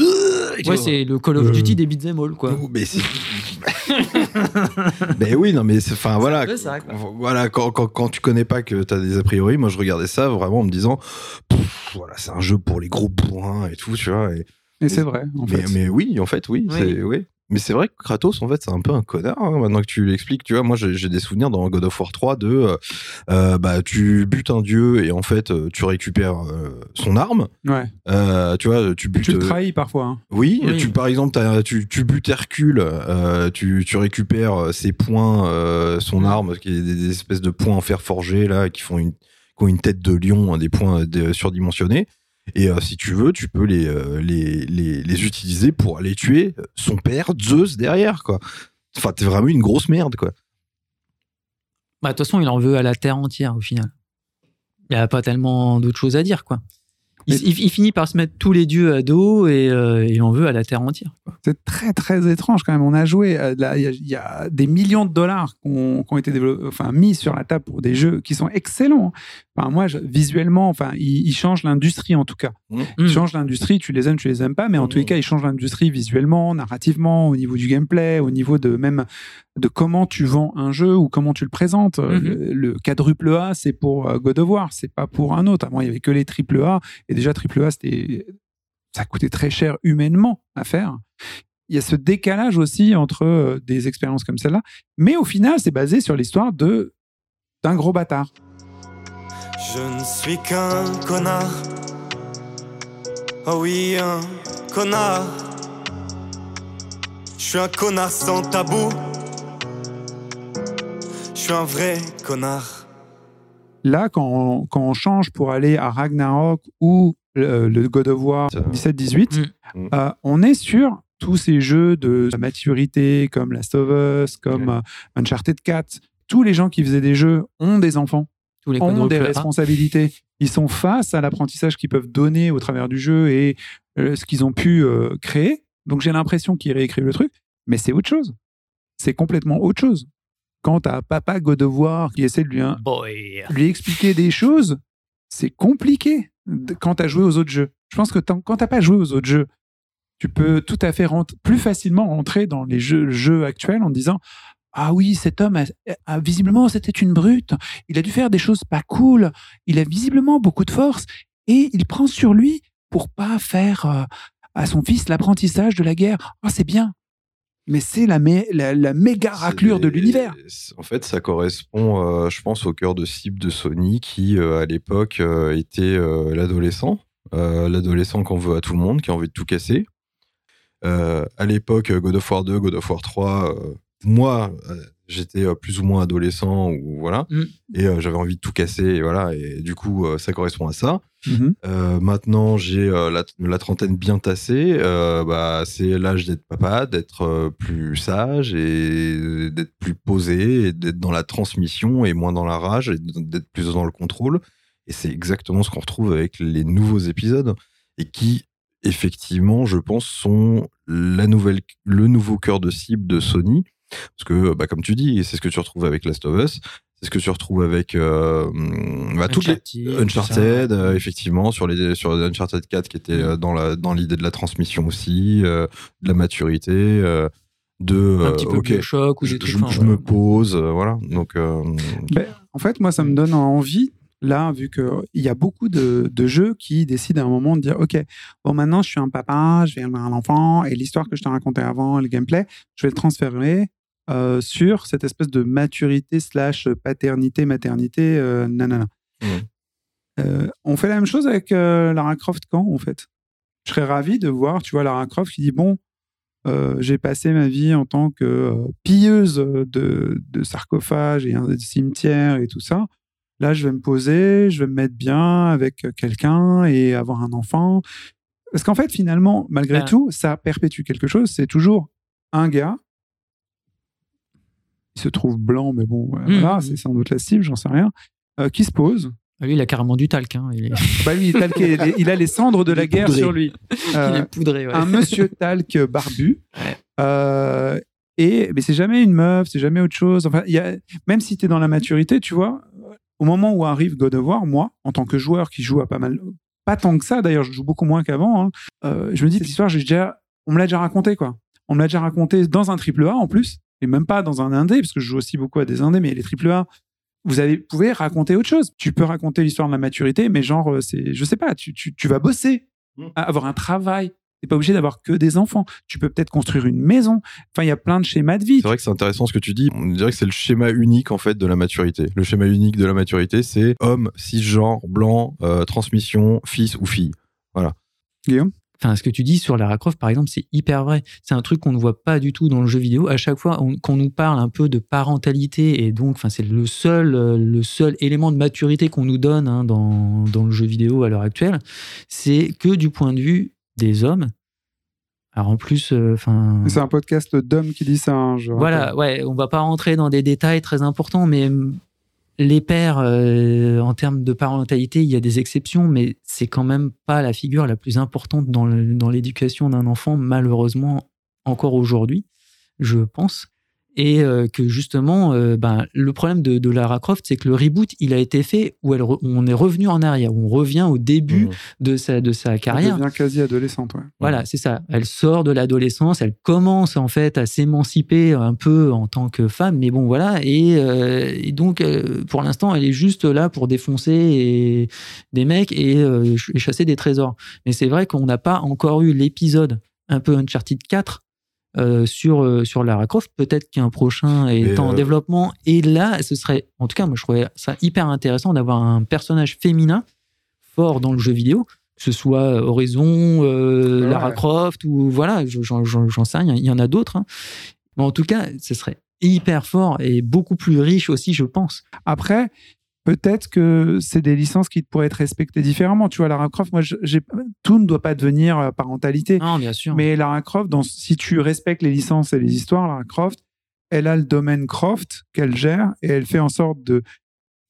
Ouais, c'est le Call of Euh, Duty des beat'em all, quoi. Oh, mais c'est- mais oui, non, mais c'est- enfin voilà, peu ça, quoi. voilà, quand, quand, quand tu connais pas que t'as des a priori, moi je regardais ça vraiment en me disant, voilà, c'est un jeu pour les gros bourrins et tout, tu vois. Et, Et c'est vrai, en mais, fait. mais oui, en fait, oui, Oui. c'est oui. Mais c'est vrai que Kratos, en fait, c'est un peu un connard. hein, maintenant que tu l'expliques, tu vois, moi j'ai j'ai des souvenirs dans God of War 3 de, euh, euh, bah, tu butes un dieu et en fait, euh, tu récupères euh, son arme. Ouais. Euh, tu vois, tu butes. Tu le trahis parfois. hein. oui, Oui. Tu, par exemple, t'as- tu, tu butes Hercule, euh, tu, tu récupères ses points, euh, son arme, qui est des, des espèces de points en fer forgé là, qui font une, qui ont une tête de lion, hein, des points de- surdimensionnés. Et euh, si tu veux, tu peux les, euh, utiliser pour aller tuer son père Zeus derrière, quoi. Enfin, t'es vraiment une grosse merde, quoi. Bah, de toute façon, il en veut à la terre entière, au final. Il n'y a pas tellement d'autres choses à dire, quoi. Il, Mais- il- il finit par se mettre tous les dieux à dos et euh, il en veut à la terre entière. C'est très très étrange quand même. On a joué, euh, il y, a- il y a des millions de dollars qui ont, été enfin, mis sur la table pour des jeux qui sont excellents. Enfin, moi, je- visuellement, enfin, ils, ils changent l'industrie en tout cas. Ils Mm. changent l'industrie, tu les aimes, tu les aimes pas, mais en tous les cas, ils changent l'industrie visuellement, narrativement, au niveau du gameplay, au niveau de même de comment tu vends un jeu ou comment tu le présentes. Le, le quadruple A, c'est pour euh, God of War, c'est pas pour un autre. Avant, il y avait que les triple A, et déjà triple A, c'était ça coûtait très cher humainement à faire. Il y a ce décalage aussi entre euh, des expériences comme celle-là, mais au final, c'est basé sur l'histoire de d'un gros bâtard. Je ne suis qu'un connard. Oh oui, un connard. Je suis un connard sans tabou. Je suis un vrai connard. Là, quand on, quand on change pour aller à Ragnarok ou le, le God of War Ça- 17-18, Mm. euh, on est sur tous ces jeux de maturité comme Last of Us, comme euh, Uncharted 4. Tous les gens qui faisaient des jeux ont des enfants, Tous les ont des responsabilités. Ils sont face à l'apprentissage qu'ils peuvent donner au travers du jeu et euh, ce qu'ils ont pu euh, créer. Donc j'ai l'impression qu'ils réécrivent le truc, mais c'est autre chose. C'est complètement autre chose. Quand t'as papa God of War qui essaie de lui, hein, lui expliquer des choses, c'est compliqué quand tu as joué aux autres jeux. Je pense que quand tu pas joué aux autres jeux, tu peux tout à fait plus facilement rentrer dans les jeux, jeux actuels en disant Ah oui, cet homme, a, a- visiblement, c'était une brute. Il a dû faire des choses pas cool. Il a visiblement beaucoup de force et il prend sur lui pour pas faire euh, à son fils l'apprentissage de la guerre. Ah, c'est bien. Mais c'est la, mé- la, la méga raclure de l'univers. En fait, ça correspond, euh, je pense, au cœur de cible de Sony qui, euh, à l'époque, euh, était l'adolescent. L'adolescent qu'on veut à tout le monde, qui a envie de tout casser. À l'époque, God of War 2, God of War 3, euh, moi, euh, j'étais euh, plus ou moins adolescent, ou voilà, Mm. et euh, j'avais envie de tout casser, et voilà, et du coup, euh, ça correspond à ça. Mhm. Euh, maintenant, j'ai la, la trentaine bien tassée. Bah, c'est l'âge d'être papa, d'être plus sage et d'être plus posé, et d'être dans la transmission et moins dans la rage, et d'être plus dans le contrôle. Et c'est exactement ce qu'on retrouve avec les nouveaux épisodes et qui, effectivement, je pense, sont la nouvelle, le nouveau cœur de cible de Sony. Parce que, bah, comme tu dis, c'est ce que tu retrouves avec Last of Us, c'est ce que tu retrouves avec euh, bah, toutes les, Uncharted, Uncharted, tout ça. euh, effectivement, sur les sur Uncharted 4 qui était euh, dans la dans l'idée de la transmission aussi, euh, de la maturité, euh, de un petit peu ok, de choc ou je, trucs. je- enfin, je voilà. me pose, euh, voilà. Donc euh, Ben, en fait, moi, ça me donne envie, là, vu qu'il y a beaucoup de, de jeux qui décident à un moment de dire Ok, bon, maintenant, je suis un papa, je vais avoir un enfant, et l'histoire que je t'ai racontée avant, le gameplay, je vais le transférer euh, sur cette espèce de maturité slash paternité, maternité, euh, nanana. Mhm. Euh, on fait la même chose avec euh, Lara Croft quand, en fait? Je serais ravi de voir, tu vois, Lara Croft qui dit Bon, euh, j'ai passé ma vie en tant que euh, pilleuse de, de sarcophages et de cimetières et tout ça. Là, je vais me poser, je vais me mettre bien avec quelqu'un et avoir un enfant. Parce qu'en fait, finalement, malgré Ah. tout, ça perpétue quelque chose. C'est toujours un gars. Il se trouve blanc, mais bon, Mhm. voilà, c'est sans doute la cible, j'en sais rien. euh, qui se pose? Ah, Lui, il a carrément du talc. hein, Il est, Bah lui, il, est talqué, il est- il a les cendres de la guerre poudré. sur lui. il Euh, est poudré. ouais. un monsieur talc barbu. Ouais. Euh, et mais c'est jamais une meuf, c'est jamais autre chose. Enfin, il y a, même si tu es dans la maturité, tu vois, au moment où arrive God of War, moi, en tant que joueur qui joue à pas mal, pas tant que ça d'ailleurs, je joue beaucoup moins qu'avant, hein, euh, je me dis, cette histoire, j'ai déjà on me l'a déjà raconté, quoi. On me l'a déjà raconté dans un triple A en plus, et même pas dans un indé, parce que je joue aussi beaucoup à des indés, mais les triple A, vous avez, pouvez raconter autre chose. Tu peux raconter l'histoire de la maturité, mais genre, euh, c'est, je sais pas, tu, tu, tu vas bosser, Mm. avoir un travail. T'es pas obligé d'avoir que des enfants. Tu peux peut-être construire une maison. Enfin, il y a plein de schémas de vie. C'est vrai que c'est intéressant ce que tu dis. On dirait que c'est le schéma unique en fait de la maturité. Le schéma unique de la maturité, c'est homme, cisgenre, blanc, euh, transmission, fils ou fille. Guillaume? Enfin, ce que tu dis sur Lara Croft, par exemple, c'est hyper vrai. C'est un truc qu'on ne voit pas du tout dans le jeu vidéo. À chaque fois on- qu'on nous parle un peu de parentalité, et donc, enfin, c'est le seul, euh, le seul élément de maturité qu'on nous donne hein, dans, dans le jeu vidéo à l'heure actuelle, c'est que du point de vue des hommes. Alors en plus, euh, enfin. C'est un podcast d'hommes qui dit ça. hein, je Voilà, rappelle. ouais, on va pas rentrer dans des détails très importants, mais les pères, euh, en termes de parentalité, il y a des exceptions, mais c'est quand même pas la figure la plus importante dans l'éducation d'un enfant, malheureusement, encore aujourd'hui, je pense. Et euh, que justement, euh, ben, le problème de, de Lara Croft, c'est que le reboot, il a été fait où elle re- on est revenu en arrière, où on revient au début Mmh. de sa, de sa Elle carrière. devient quasi adolescente. Ouais. Voilà, c'est ça. Elle sort de l'adolescence, elle commence en fait à s'émanciper un peu en tant que femme, mais bon voilà. Et, euh, et donc, pour l'instant, elle est juste là pour défoncer et- des mecs et, et chasser des trésors. Mais c'est vrai qu'on n'a pas encore eu l'épisode un peu Uncharted 4 euh, sur, euh, sur Lara Croft. Peut-être qu'un prochain est Mais, en euh, développement. Et là, ce serait, en tout cas, moi je trouvais ça hyper intéressant d'avoir un personnage féminin fort dans le jeu vidéo que ce soit Horizon, euh, Ouais. Lara Croft ou voilà, je- j'en j'en- j'en sais rien, il y en a d'autres. hein. Mais en tout cas, ce serait hyper fort et beaucoup plus riche aussi, je pense. Après, peut-être que c'est des licences qui pourraient être respectées différemment. Tu vois, Lara Croft, moi, tout ne doit pas devenir euh, parentalité. Non, bien sûr. Mais Lara Croft, dans, si tu respectes les licences et les histoires, Lara Croft, elle a le domaine Croft qu'elle gère et elle fait en sorte de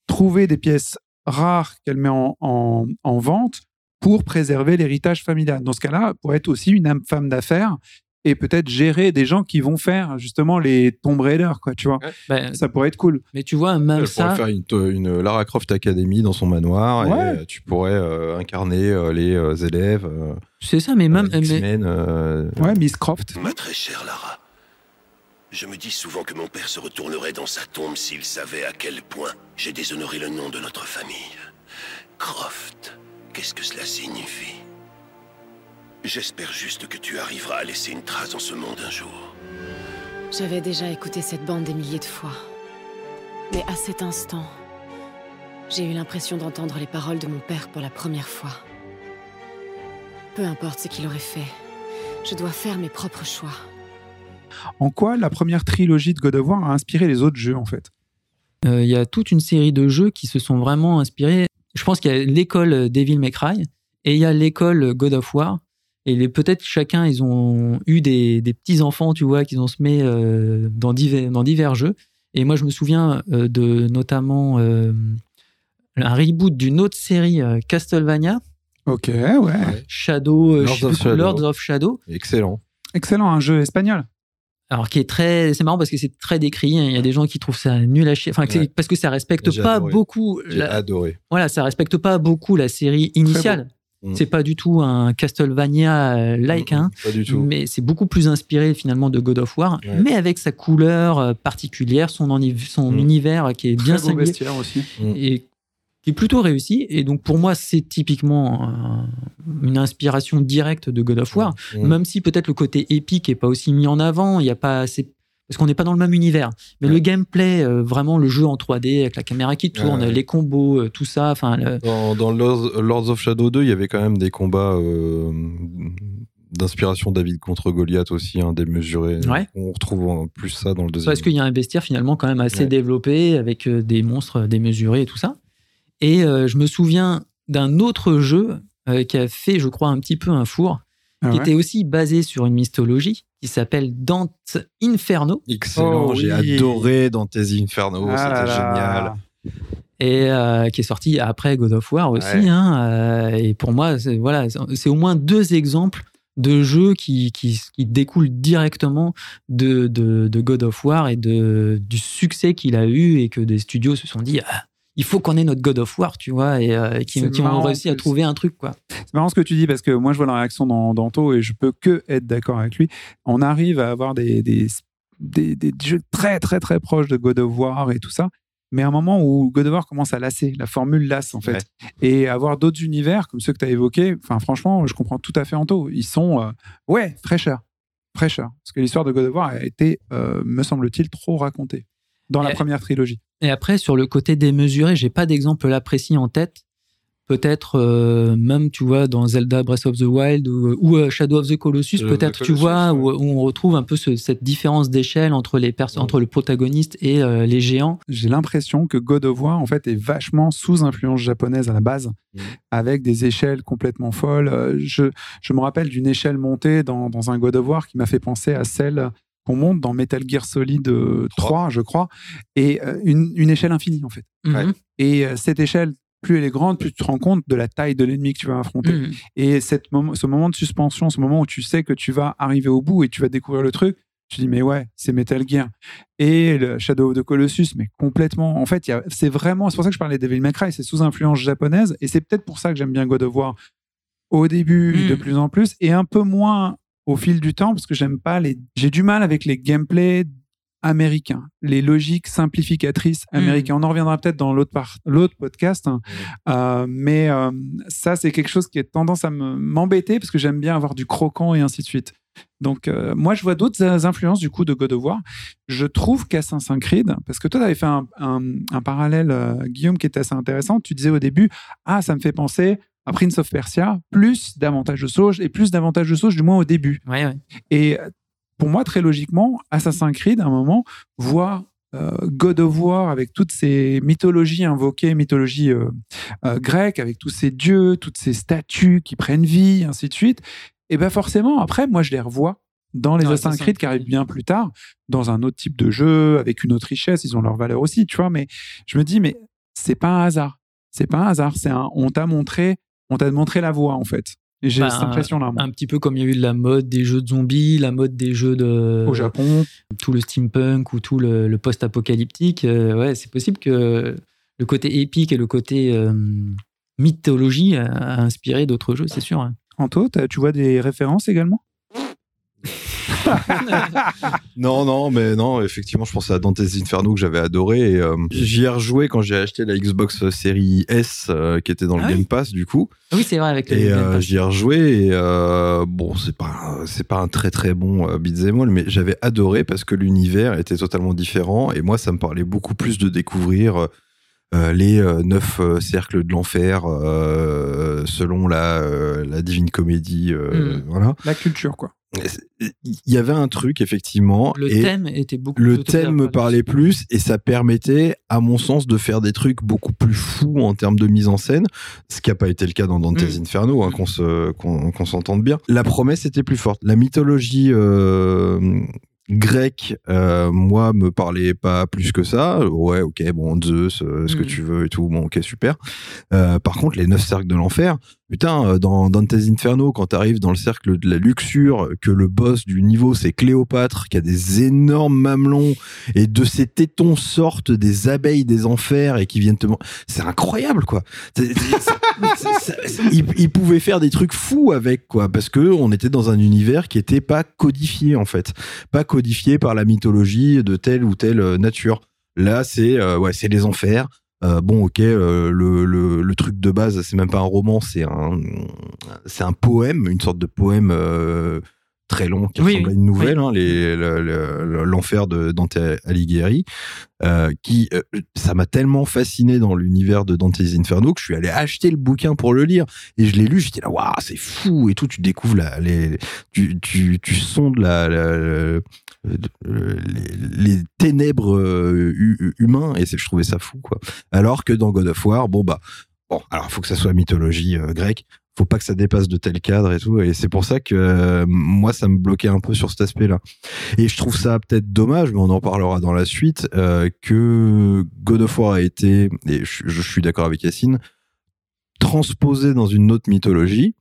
trouver des pièces rares qu'elle met en, en- en vente pour préserver l'héritage familial. Dans ce cas-là, pourrait être aussi une femme d'affaires et peut-être gérer des gens qui vont faire justement les Tomb Raider, quoi, tu vois. Ben, Ça pourrait être cool. mais tu vois, même Elle ça, pourrait faire une, une Lara Croft Academy dans son manoir Ouais. et euh, tu pourrais euh, incarner euh, les euh, élèves, euh, c'est ça, mais même. euh, mais- euh, Ouais, Miss Croft. Ma très chère Lara, je me dis souvent que mon père se retournerait dans sa tombe s'il savait à quel point j'ai déshonoré le nom de notre famille. Croft, qu'est-ce que cela signifie? J'espère juste que tu arriveras à laisser une trace dans ce monde un jour. J'avais déjà écouté cette bande des milliers de fois. Mais à cet instant, j'ai eu l'impression d'entendre les paroles de mon père pour la première fois. Peu importe ce qu'il aurait fait, je dois faire mes propres choix. En quoi la première trilogie de God of War a inspiré les autres jeux, en fait? Euh, il y a toute une série de jeux qui se sont vraiment inspirés. Je pense qu'il y a l'école Devil May Cry et il y a l'école God of War. Et peut-être chacun, ils ont eu des, des petits enfants, tu vois, qu'ils ont semé euh, dans, divers, dans divers jeux. Et moi, je me souviens euh, de notamment euh, un reboot d'une autre série, euh, Castlevania, Ok, ouais. Shadow, euh, Lords of Shadow. Lords of Shadow. Excellent. Excellent, un jeu espagnol. Alors qui est très, c'est marrant parce que c'est très décrit. hein. Il y a des gens qui trouvent ça nul à chier. Enfin, Ouais. parce que ça respecte pas adoré. beaucoup. J'ai la- adoré. voilà, ça respecte pas beaucoup la série initiale. Beau. C'est pas du tout un Castlevania euh, like, hein, Pas du tout. mais c'est beaucoup plus inspiré finalement de God of War, Ouais. mais avec sa couleur euh, particulière, son, Mm. univers qui est bien Très singulier bestiaire aussi. et qui est plutôt réussi. Et donc pour moi, c'est typiquement euh, une inspiration directe de God of War, Mm. même si peut-être le côté épique est pas aussi mis en avant, il y a pas assez parce qu'on n'est pas dans le même univers. Mais Ouais. le gameplay, euh, vraiment le jeu en 3D avec la caméra qui tourne, Ouais. les combos, euh, tout ça, enfin le- Dans, dans Lords, Lords of Shadow 2, il y avait quand même des combats euh, d'inspiration David contre Goliath aussi, hein, démesurés. Ouais. On retrouve en plus ça dans le deuxième. Parce qu'il y a un bestiaire finalement quand même assez Ouais. développé avec euh, des monstres démesurés et tout ça. Et euh, je me souviens d'un autre jeu euh, qui a fait, je crois, un petit peu un four, Ah qui était aussi basé sur une mythologie qui s'appelle Dante Inferno Excellent, Oh, j'ai oui. adoré Dante's Inferno, Ah c'était génial. et euh, qui est sorti après God of War aussi. Ouais. hein, euh, et pour moi, c'est voilà, c'est au moins deux exemples de jeux qui, qui, qui découlent directement de, de, de God of War et de, du succès qu'il a eu et que des studios se sont dit ah, il faut qu'on ait notre God of War, tu vois, et euh, qui, ont réussi à trouver un truc, quoi. C'est marrant ce que tu dis parce que moi je vois la réaction dans d'Anto et je peux que être d'accord avec lui. On arrive à avoir des, des, des, des jeux très très très proches de God of War et tout ça. Mais à un moment où God of War commence à lasser, la formule lasse en fait. Et avoir d'autres univers comme ceux que tu as évoqués, enfin franchement, je comprends tout à fait Anto. Ils sont, euh, ouais, fraîcheur. Fraîcheur. Parce que l'histoire de God of War a été, euh, me semble-t-il, trop racontée dans la Et- première trilogie. Et après, sur le côté démesuré, j'ai pas d'exemple là précis en tête. Peut-être euh, même, tu vois, dans Zelda Breath of the Wild ou, ou, euh, Shadow of the Colossus, Shadow of the peut-être, tu Colossus, vois, ouais. où, où on retrouve un peu ce- cette différence d'échelle entre les perso- entre le protagoniste et euh, les géants. j'ai l'impression que God of War en fait est vachement sous influence japonaise à la base, Mhm. avec des échelles complètement folles. Euh, Je, je me rappelle d'une échelle montée dans, dans un God of War qui m'a fait penser à celle qu'on monte dans Metal Gear Solid euh, 3, je crois, et euh, une, une échelle infinie en fait. Mhm. Et euh, cette échelle, plus elle est grande, plus tu te rends compte de la taille de l'ennemi que tu vas affronter. Mhm. Et cette ce moment de suspension, ce moment où tu sais que tu vas arriver au bout et tu vas découvrir le truc, tu dis, mais ouais, c'est Metal Gear. Et le Shadow of the Colossus, mais complètement. En fait, c'est vraiment. C'est pour ça que je parlais de Devil May Cry, c'est sous influence japonaise. Et c'est peut-être pour ça que j'aime bien God of War au début, Mm. de plus en plus, et un peu moins au fil du temps, parce que j'aime pas les. J'ai du mal avec les gameplays américains, les logiques simplificatrices américaines. On en reviendra peut-être dans l'autre par- l'autre podcast, hein. Euh, mais euh, ça, c'est quelque chose qui a tendance à me- m'embêter parce que j'aime bien avoir du croquant et ainsi de suite. Donc, euh, moi, je vois d'autres influences du coup de God of War. Je trouve qu'Assassin's Creed, parce que toi, tu avais fait un, un- un parallèle, Guillaume, qui était assez intéressant. Tu disais au début, ah, ça me fait penser à Prince of Persia, plus davantage de sauge et plus davantage de sauge, du moins au début. Ouais, ouais. Et euh, pour moi, très logiquement, Assassin's Creed, à un moment, voit euh, God of War avec toutes ces mythologies invoquées, mythologie euh, euh, grecque, avec tous ces dieux, toutes ces statues qui prennent vie, ainsi de suite. Et ben forcément, après, moi, je les revois dans les Assassin's Creed qui arrivent bien plus tard, dans un autre type de jeu, avec une autre richesse, ils ont leur valeur aussi, tu vois. Mais je me dis, mais c'est pas un hasard. C'est pas un hasard. C'est un, on t'a montré, on t'a montré la voie, en fait. Et j'ai Bah, cette impression-là. Un petit peu comme il y a eu de la mode des jeux de zombies, la mode des jeux de. Au Japon, tout le steampunk ou tout le, le post-apocalyptique, euh, ouais, c'est possible que le côté épique et le côté euh, mythologie a, a inspiré d'autres jeux, c'est sûr. hein. Anto, tu vois des références également? Non, non, mais non, effectivement, je pensais à Dante's Inferno que j'avais adoré. Et, euh, j'y ai rejoué quand j'ai acheté la Xbox Series S euh, qui était dans le Ah oui. Game Pass, du coup. Oui, c'est vrai, avec le Et Game euh, Pass. j'y ai rejoué et euh, bon, c'est pas c'est pas un très très bon euh, beat'em all, mais j'avais adoré parce que l'univers était totalement différent et moi ça me parlait beaucoup plus de découvrir euh, les euh, neuf euh, cercles de l'enfer euh, selon la euh, la Divine Comédie, euh, Mm. voilà. La culture, quoi. Il y avait un truc effectivement. Le et thème était beaucoup le plus thème me parlait plus et ça permettait, à mon sens, de faire des trucs beaucoup plus fous en termes de mise en scène, ce qui n'a pas été le cas dans Dante's Mm. Inferno, hein, qu'on se, qu'on, s'entende bien. La promesse était plus forte. La mythologie euh, grecque, euh, moi, me parlait pas plus que ça. Ouais, ok, bon, Zeus, euh, ce que Mm. tu veux et tout, bon, ok, super. Euh, par contre, les neuf cercles de l'enfer, Putain, dans Dante's Inferno, quand t'arrives dans le cercle de la luxure, que le boss du niveau c'est Cléopâtre, qui a des énormes mamelons, et de ses tétons sortent des abeilles des enfers et qui viennent te... C'est incroyable, quoi. C'est- c'est- il, pouvait faire des trucs fous avec, quoi, parce que on était dans un univers qui était pas codifié, en fait. Pas codifié par la mythologie de telle ou telle euh, nature. Là, c'est euh, c'est les enfers. Euh, bon, ok, le, le, truc de base, c'est même pas un roman, c'est un, c'est un poème, une sorte de poème très long qui ressemble oui. à une nouvelle, hein, les- le- le- l'enfer de Dante Alighieri, euh, qui, euh, ça m'a tellement fasciné dans l'univers de Dante's Inferno que je suis allé acheter le bouquin pour le lire. Et je l'ai lu, j'étais là, waouh, c'est fou et tout, tu découvres la, les, tu, tu, tu sondes la, la- la- les, les ténèbres euh, hu- humains et je trouvais ça fou quoi. Alors que dans God of War, bon bah bon, alors faut que ça soit mythologie euh, grecque, faut pas que ça dépasse de tel cadre et tout et c'est pour ça que euh, moi ça me bloquait un peu sur cet aspect-là. Et je trouve ça peut-être dommage, mais on en parlera dans la suite euh, que God of War a été et je, suis d'accord avec Yacine transposé dans une autre mythologie.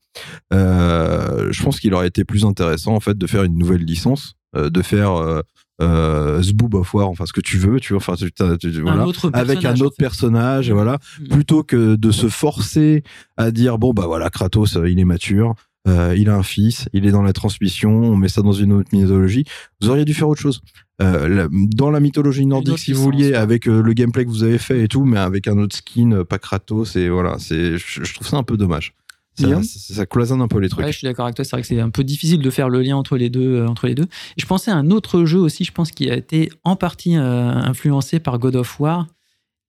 Euh, je pense qu'il aurait été plus intéressant en fait de faire une nouvelle licence, de faire euh, euh, The Boob of War, enfin ce que tu veux, tu vois, enfin tu, t'as- tu- voilà, autre avec un en autre fait. personnage, et voilà, Mm. plutôt que de se forcer à dire bon bah voilà Kratos euh, il est mature, euh, il a un fils, il est dans la transmission, on met ça dans une autre mythologie. Vous auriez dû faire autre chose. Euh, la- dans la mythologie nordique, si vous vouliez, avec euh, le gameplay que vous avez fait et tout, mais avec un autre skin, pas Kratos, et voilà, c'est, je, je trouve ça un peu dommage. Ça, Guillaume ça, ça cloisonne un peu les trucs. Ouais, je suis d'accord avec toi. C'est vrai que c'est un peu difficile de faire le lien entre les deux. euh, entre les deux. Et je pensais à un autre jeu aussi, je pense, qui a été en partie euh, influencé par God of War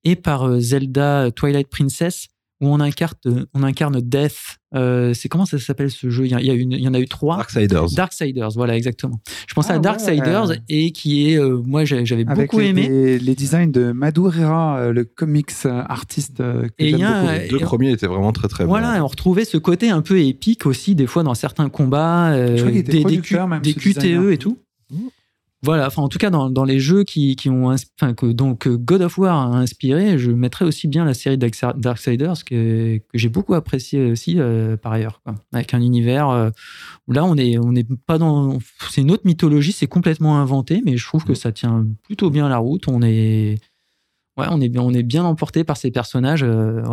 et par euh, Zelda Twilight Princess, où on incarne, on incarne Death. Euh, c'est comment ça s'appelle ce jeu? Il y, a- il y a une- il y en a eu trois. Darksiders. Darksiders, voilà, exactement. Je pensais Ah à Darksiders ouais. et qui est, euh, moi, j'avais beaucoup les, aimé. les, les designs de Madureira, euh, le comics artiste que Et il j'aime y a beaucoup. un- Les deux et- premiers étaient vraiment très très Voilà, bons. et on retrouvait ce côté un peu épique aussi, des fois, dans certains combats, euh, Je crois qu'il était des, des, Q- même, des QTE designer. et tout. Voilà, en tout cas, dans, les jeux qui, ont, que, God of War a inspiré, je mettrais aussi bien la série Darksiders, que, que j'ai beaucoup apprécié aussi, euh, par ailleurs, avec un univers euh, où là, on est, on est pas dans. C'est une autre mythologie, c'est complètement inventé, mais je trouve que ça tient plutôt bien la route. On est. Bien, emporté par ces personnages. euh,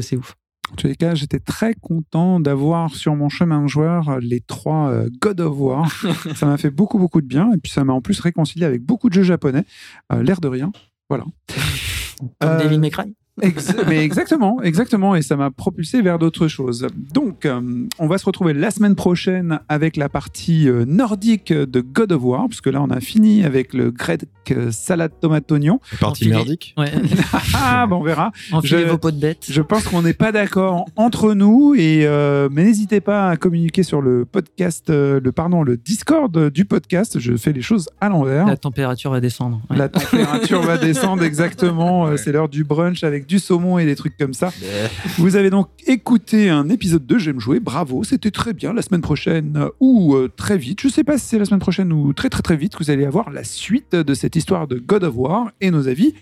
c'est ouf. En tous les cas, j'étais très content d'avoir sur mon chemin de joueur euh, les trois euh, God of War. ça m'a fait beaucoup, beaucoup de bien. Et puis, ça m'a en plus réconcilié avec beaucoup de jeux japonais. Euh, L'air de rien. Voilà. Comme Devil May Cry. Ex- mais exactement, exactement, et ça m'a propulsé vers d'autres choses. Donc, euh, on va se retrouver la semaine prochaine avec la partie euh, nordique de God of War, puisque là, on a fini avec le grec euh, salade tomate oignon. Partie Enfilé. merdique. Ouais. Ah, bon, on verra. Enfilez Je- vos pots de bête. Je pense qu'on n'est pas d'accord entre nous, et euh, mais n'hésitez pas à communiquer sur le podcast, euh, le pardon, le Discord du podcast. Je fais les choses à l'envers. La température va descendre. Ouais. La température va descendre exactement. C'est l'heure du brunch avec du saumon et des trucs comme ça. Vous avez donc écouté un épisode de J'aime jouer. Bravo, c'était très bien. La semaine prochaine euh, ou euh, très vite, je sais pas si c'est la semaine prochaine ou très très très vite, vous allez avoir la suite de cette histoire de God of War et nos avis.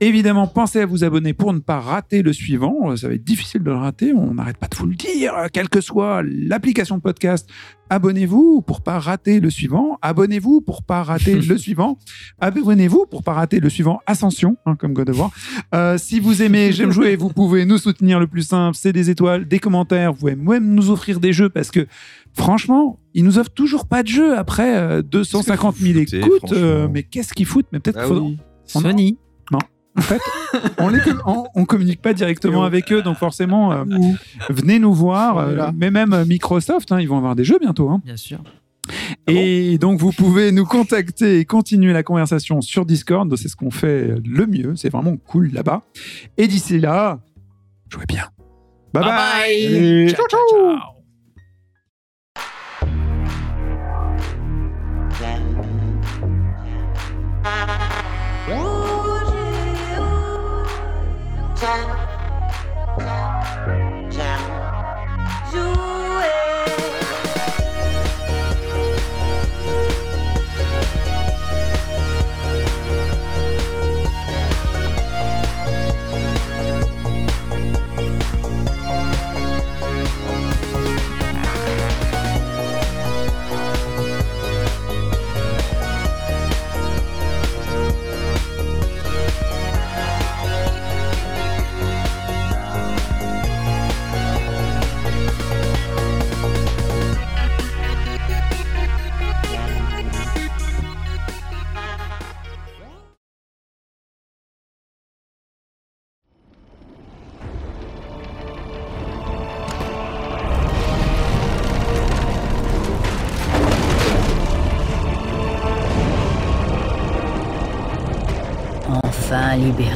Évidemment, pensez à vous abonner pour ne pas rater le suivant. Euh, Ça va être difficile de le rater. On n'arrête pas de vous le dire. Quelle que soit l'application de podcast, abonnez-vous pour pas rater le suivant. Abonnez-vous pour pas rater le suivant. Abonnez-vous pour pas rater le suivant Ascension, hein, comme God of War. Euh, si vous aimez J'aime jouer, vous pouvez nous soutenir. Le plus simple, c'est des étoiles, des commentaires. Vous pouvez même nous offrir des jeux parce que franchement, ils nous offrent toujours pas de jeux après euh, 250 000 Foutez, écoutes. franchement. euh, mais qu'est-ce qu'ils foutent? Mais peut-être Ah oui. On- Sony. En fait, on, les com- on, on communique pas directement avec eux, donc forcément, euh, venez nous voir. euh, Voilà. mais même euh, Microsoft, hein, ils vont avoir des jeux bientôt. hein. Bien sûr. Et donc, vous pouvez nous contacter et continuer la conversation sur Discord. C'est ce qu'on fait le mieux. C'est vraiment cool là-bas. Et d'ici là, jouez bien. Bye bye. bye. Ciao, ciao.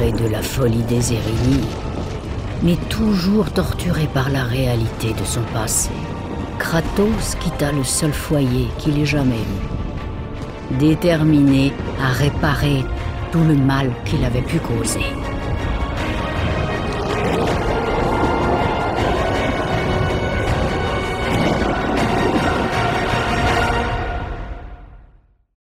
De la folie des Érénies, mais toujours torturé par la réalité de son passé, Kratos quitta le seul foyer qu'il ait jamais eu, déterminé à réparer tout le mal qu'il avait pu causer.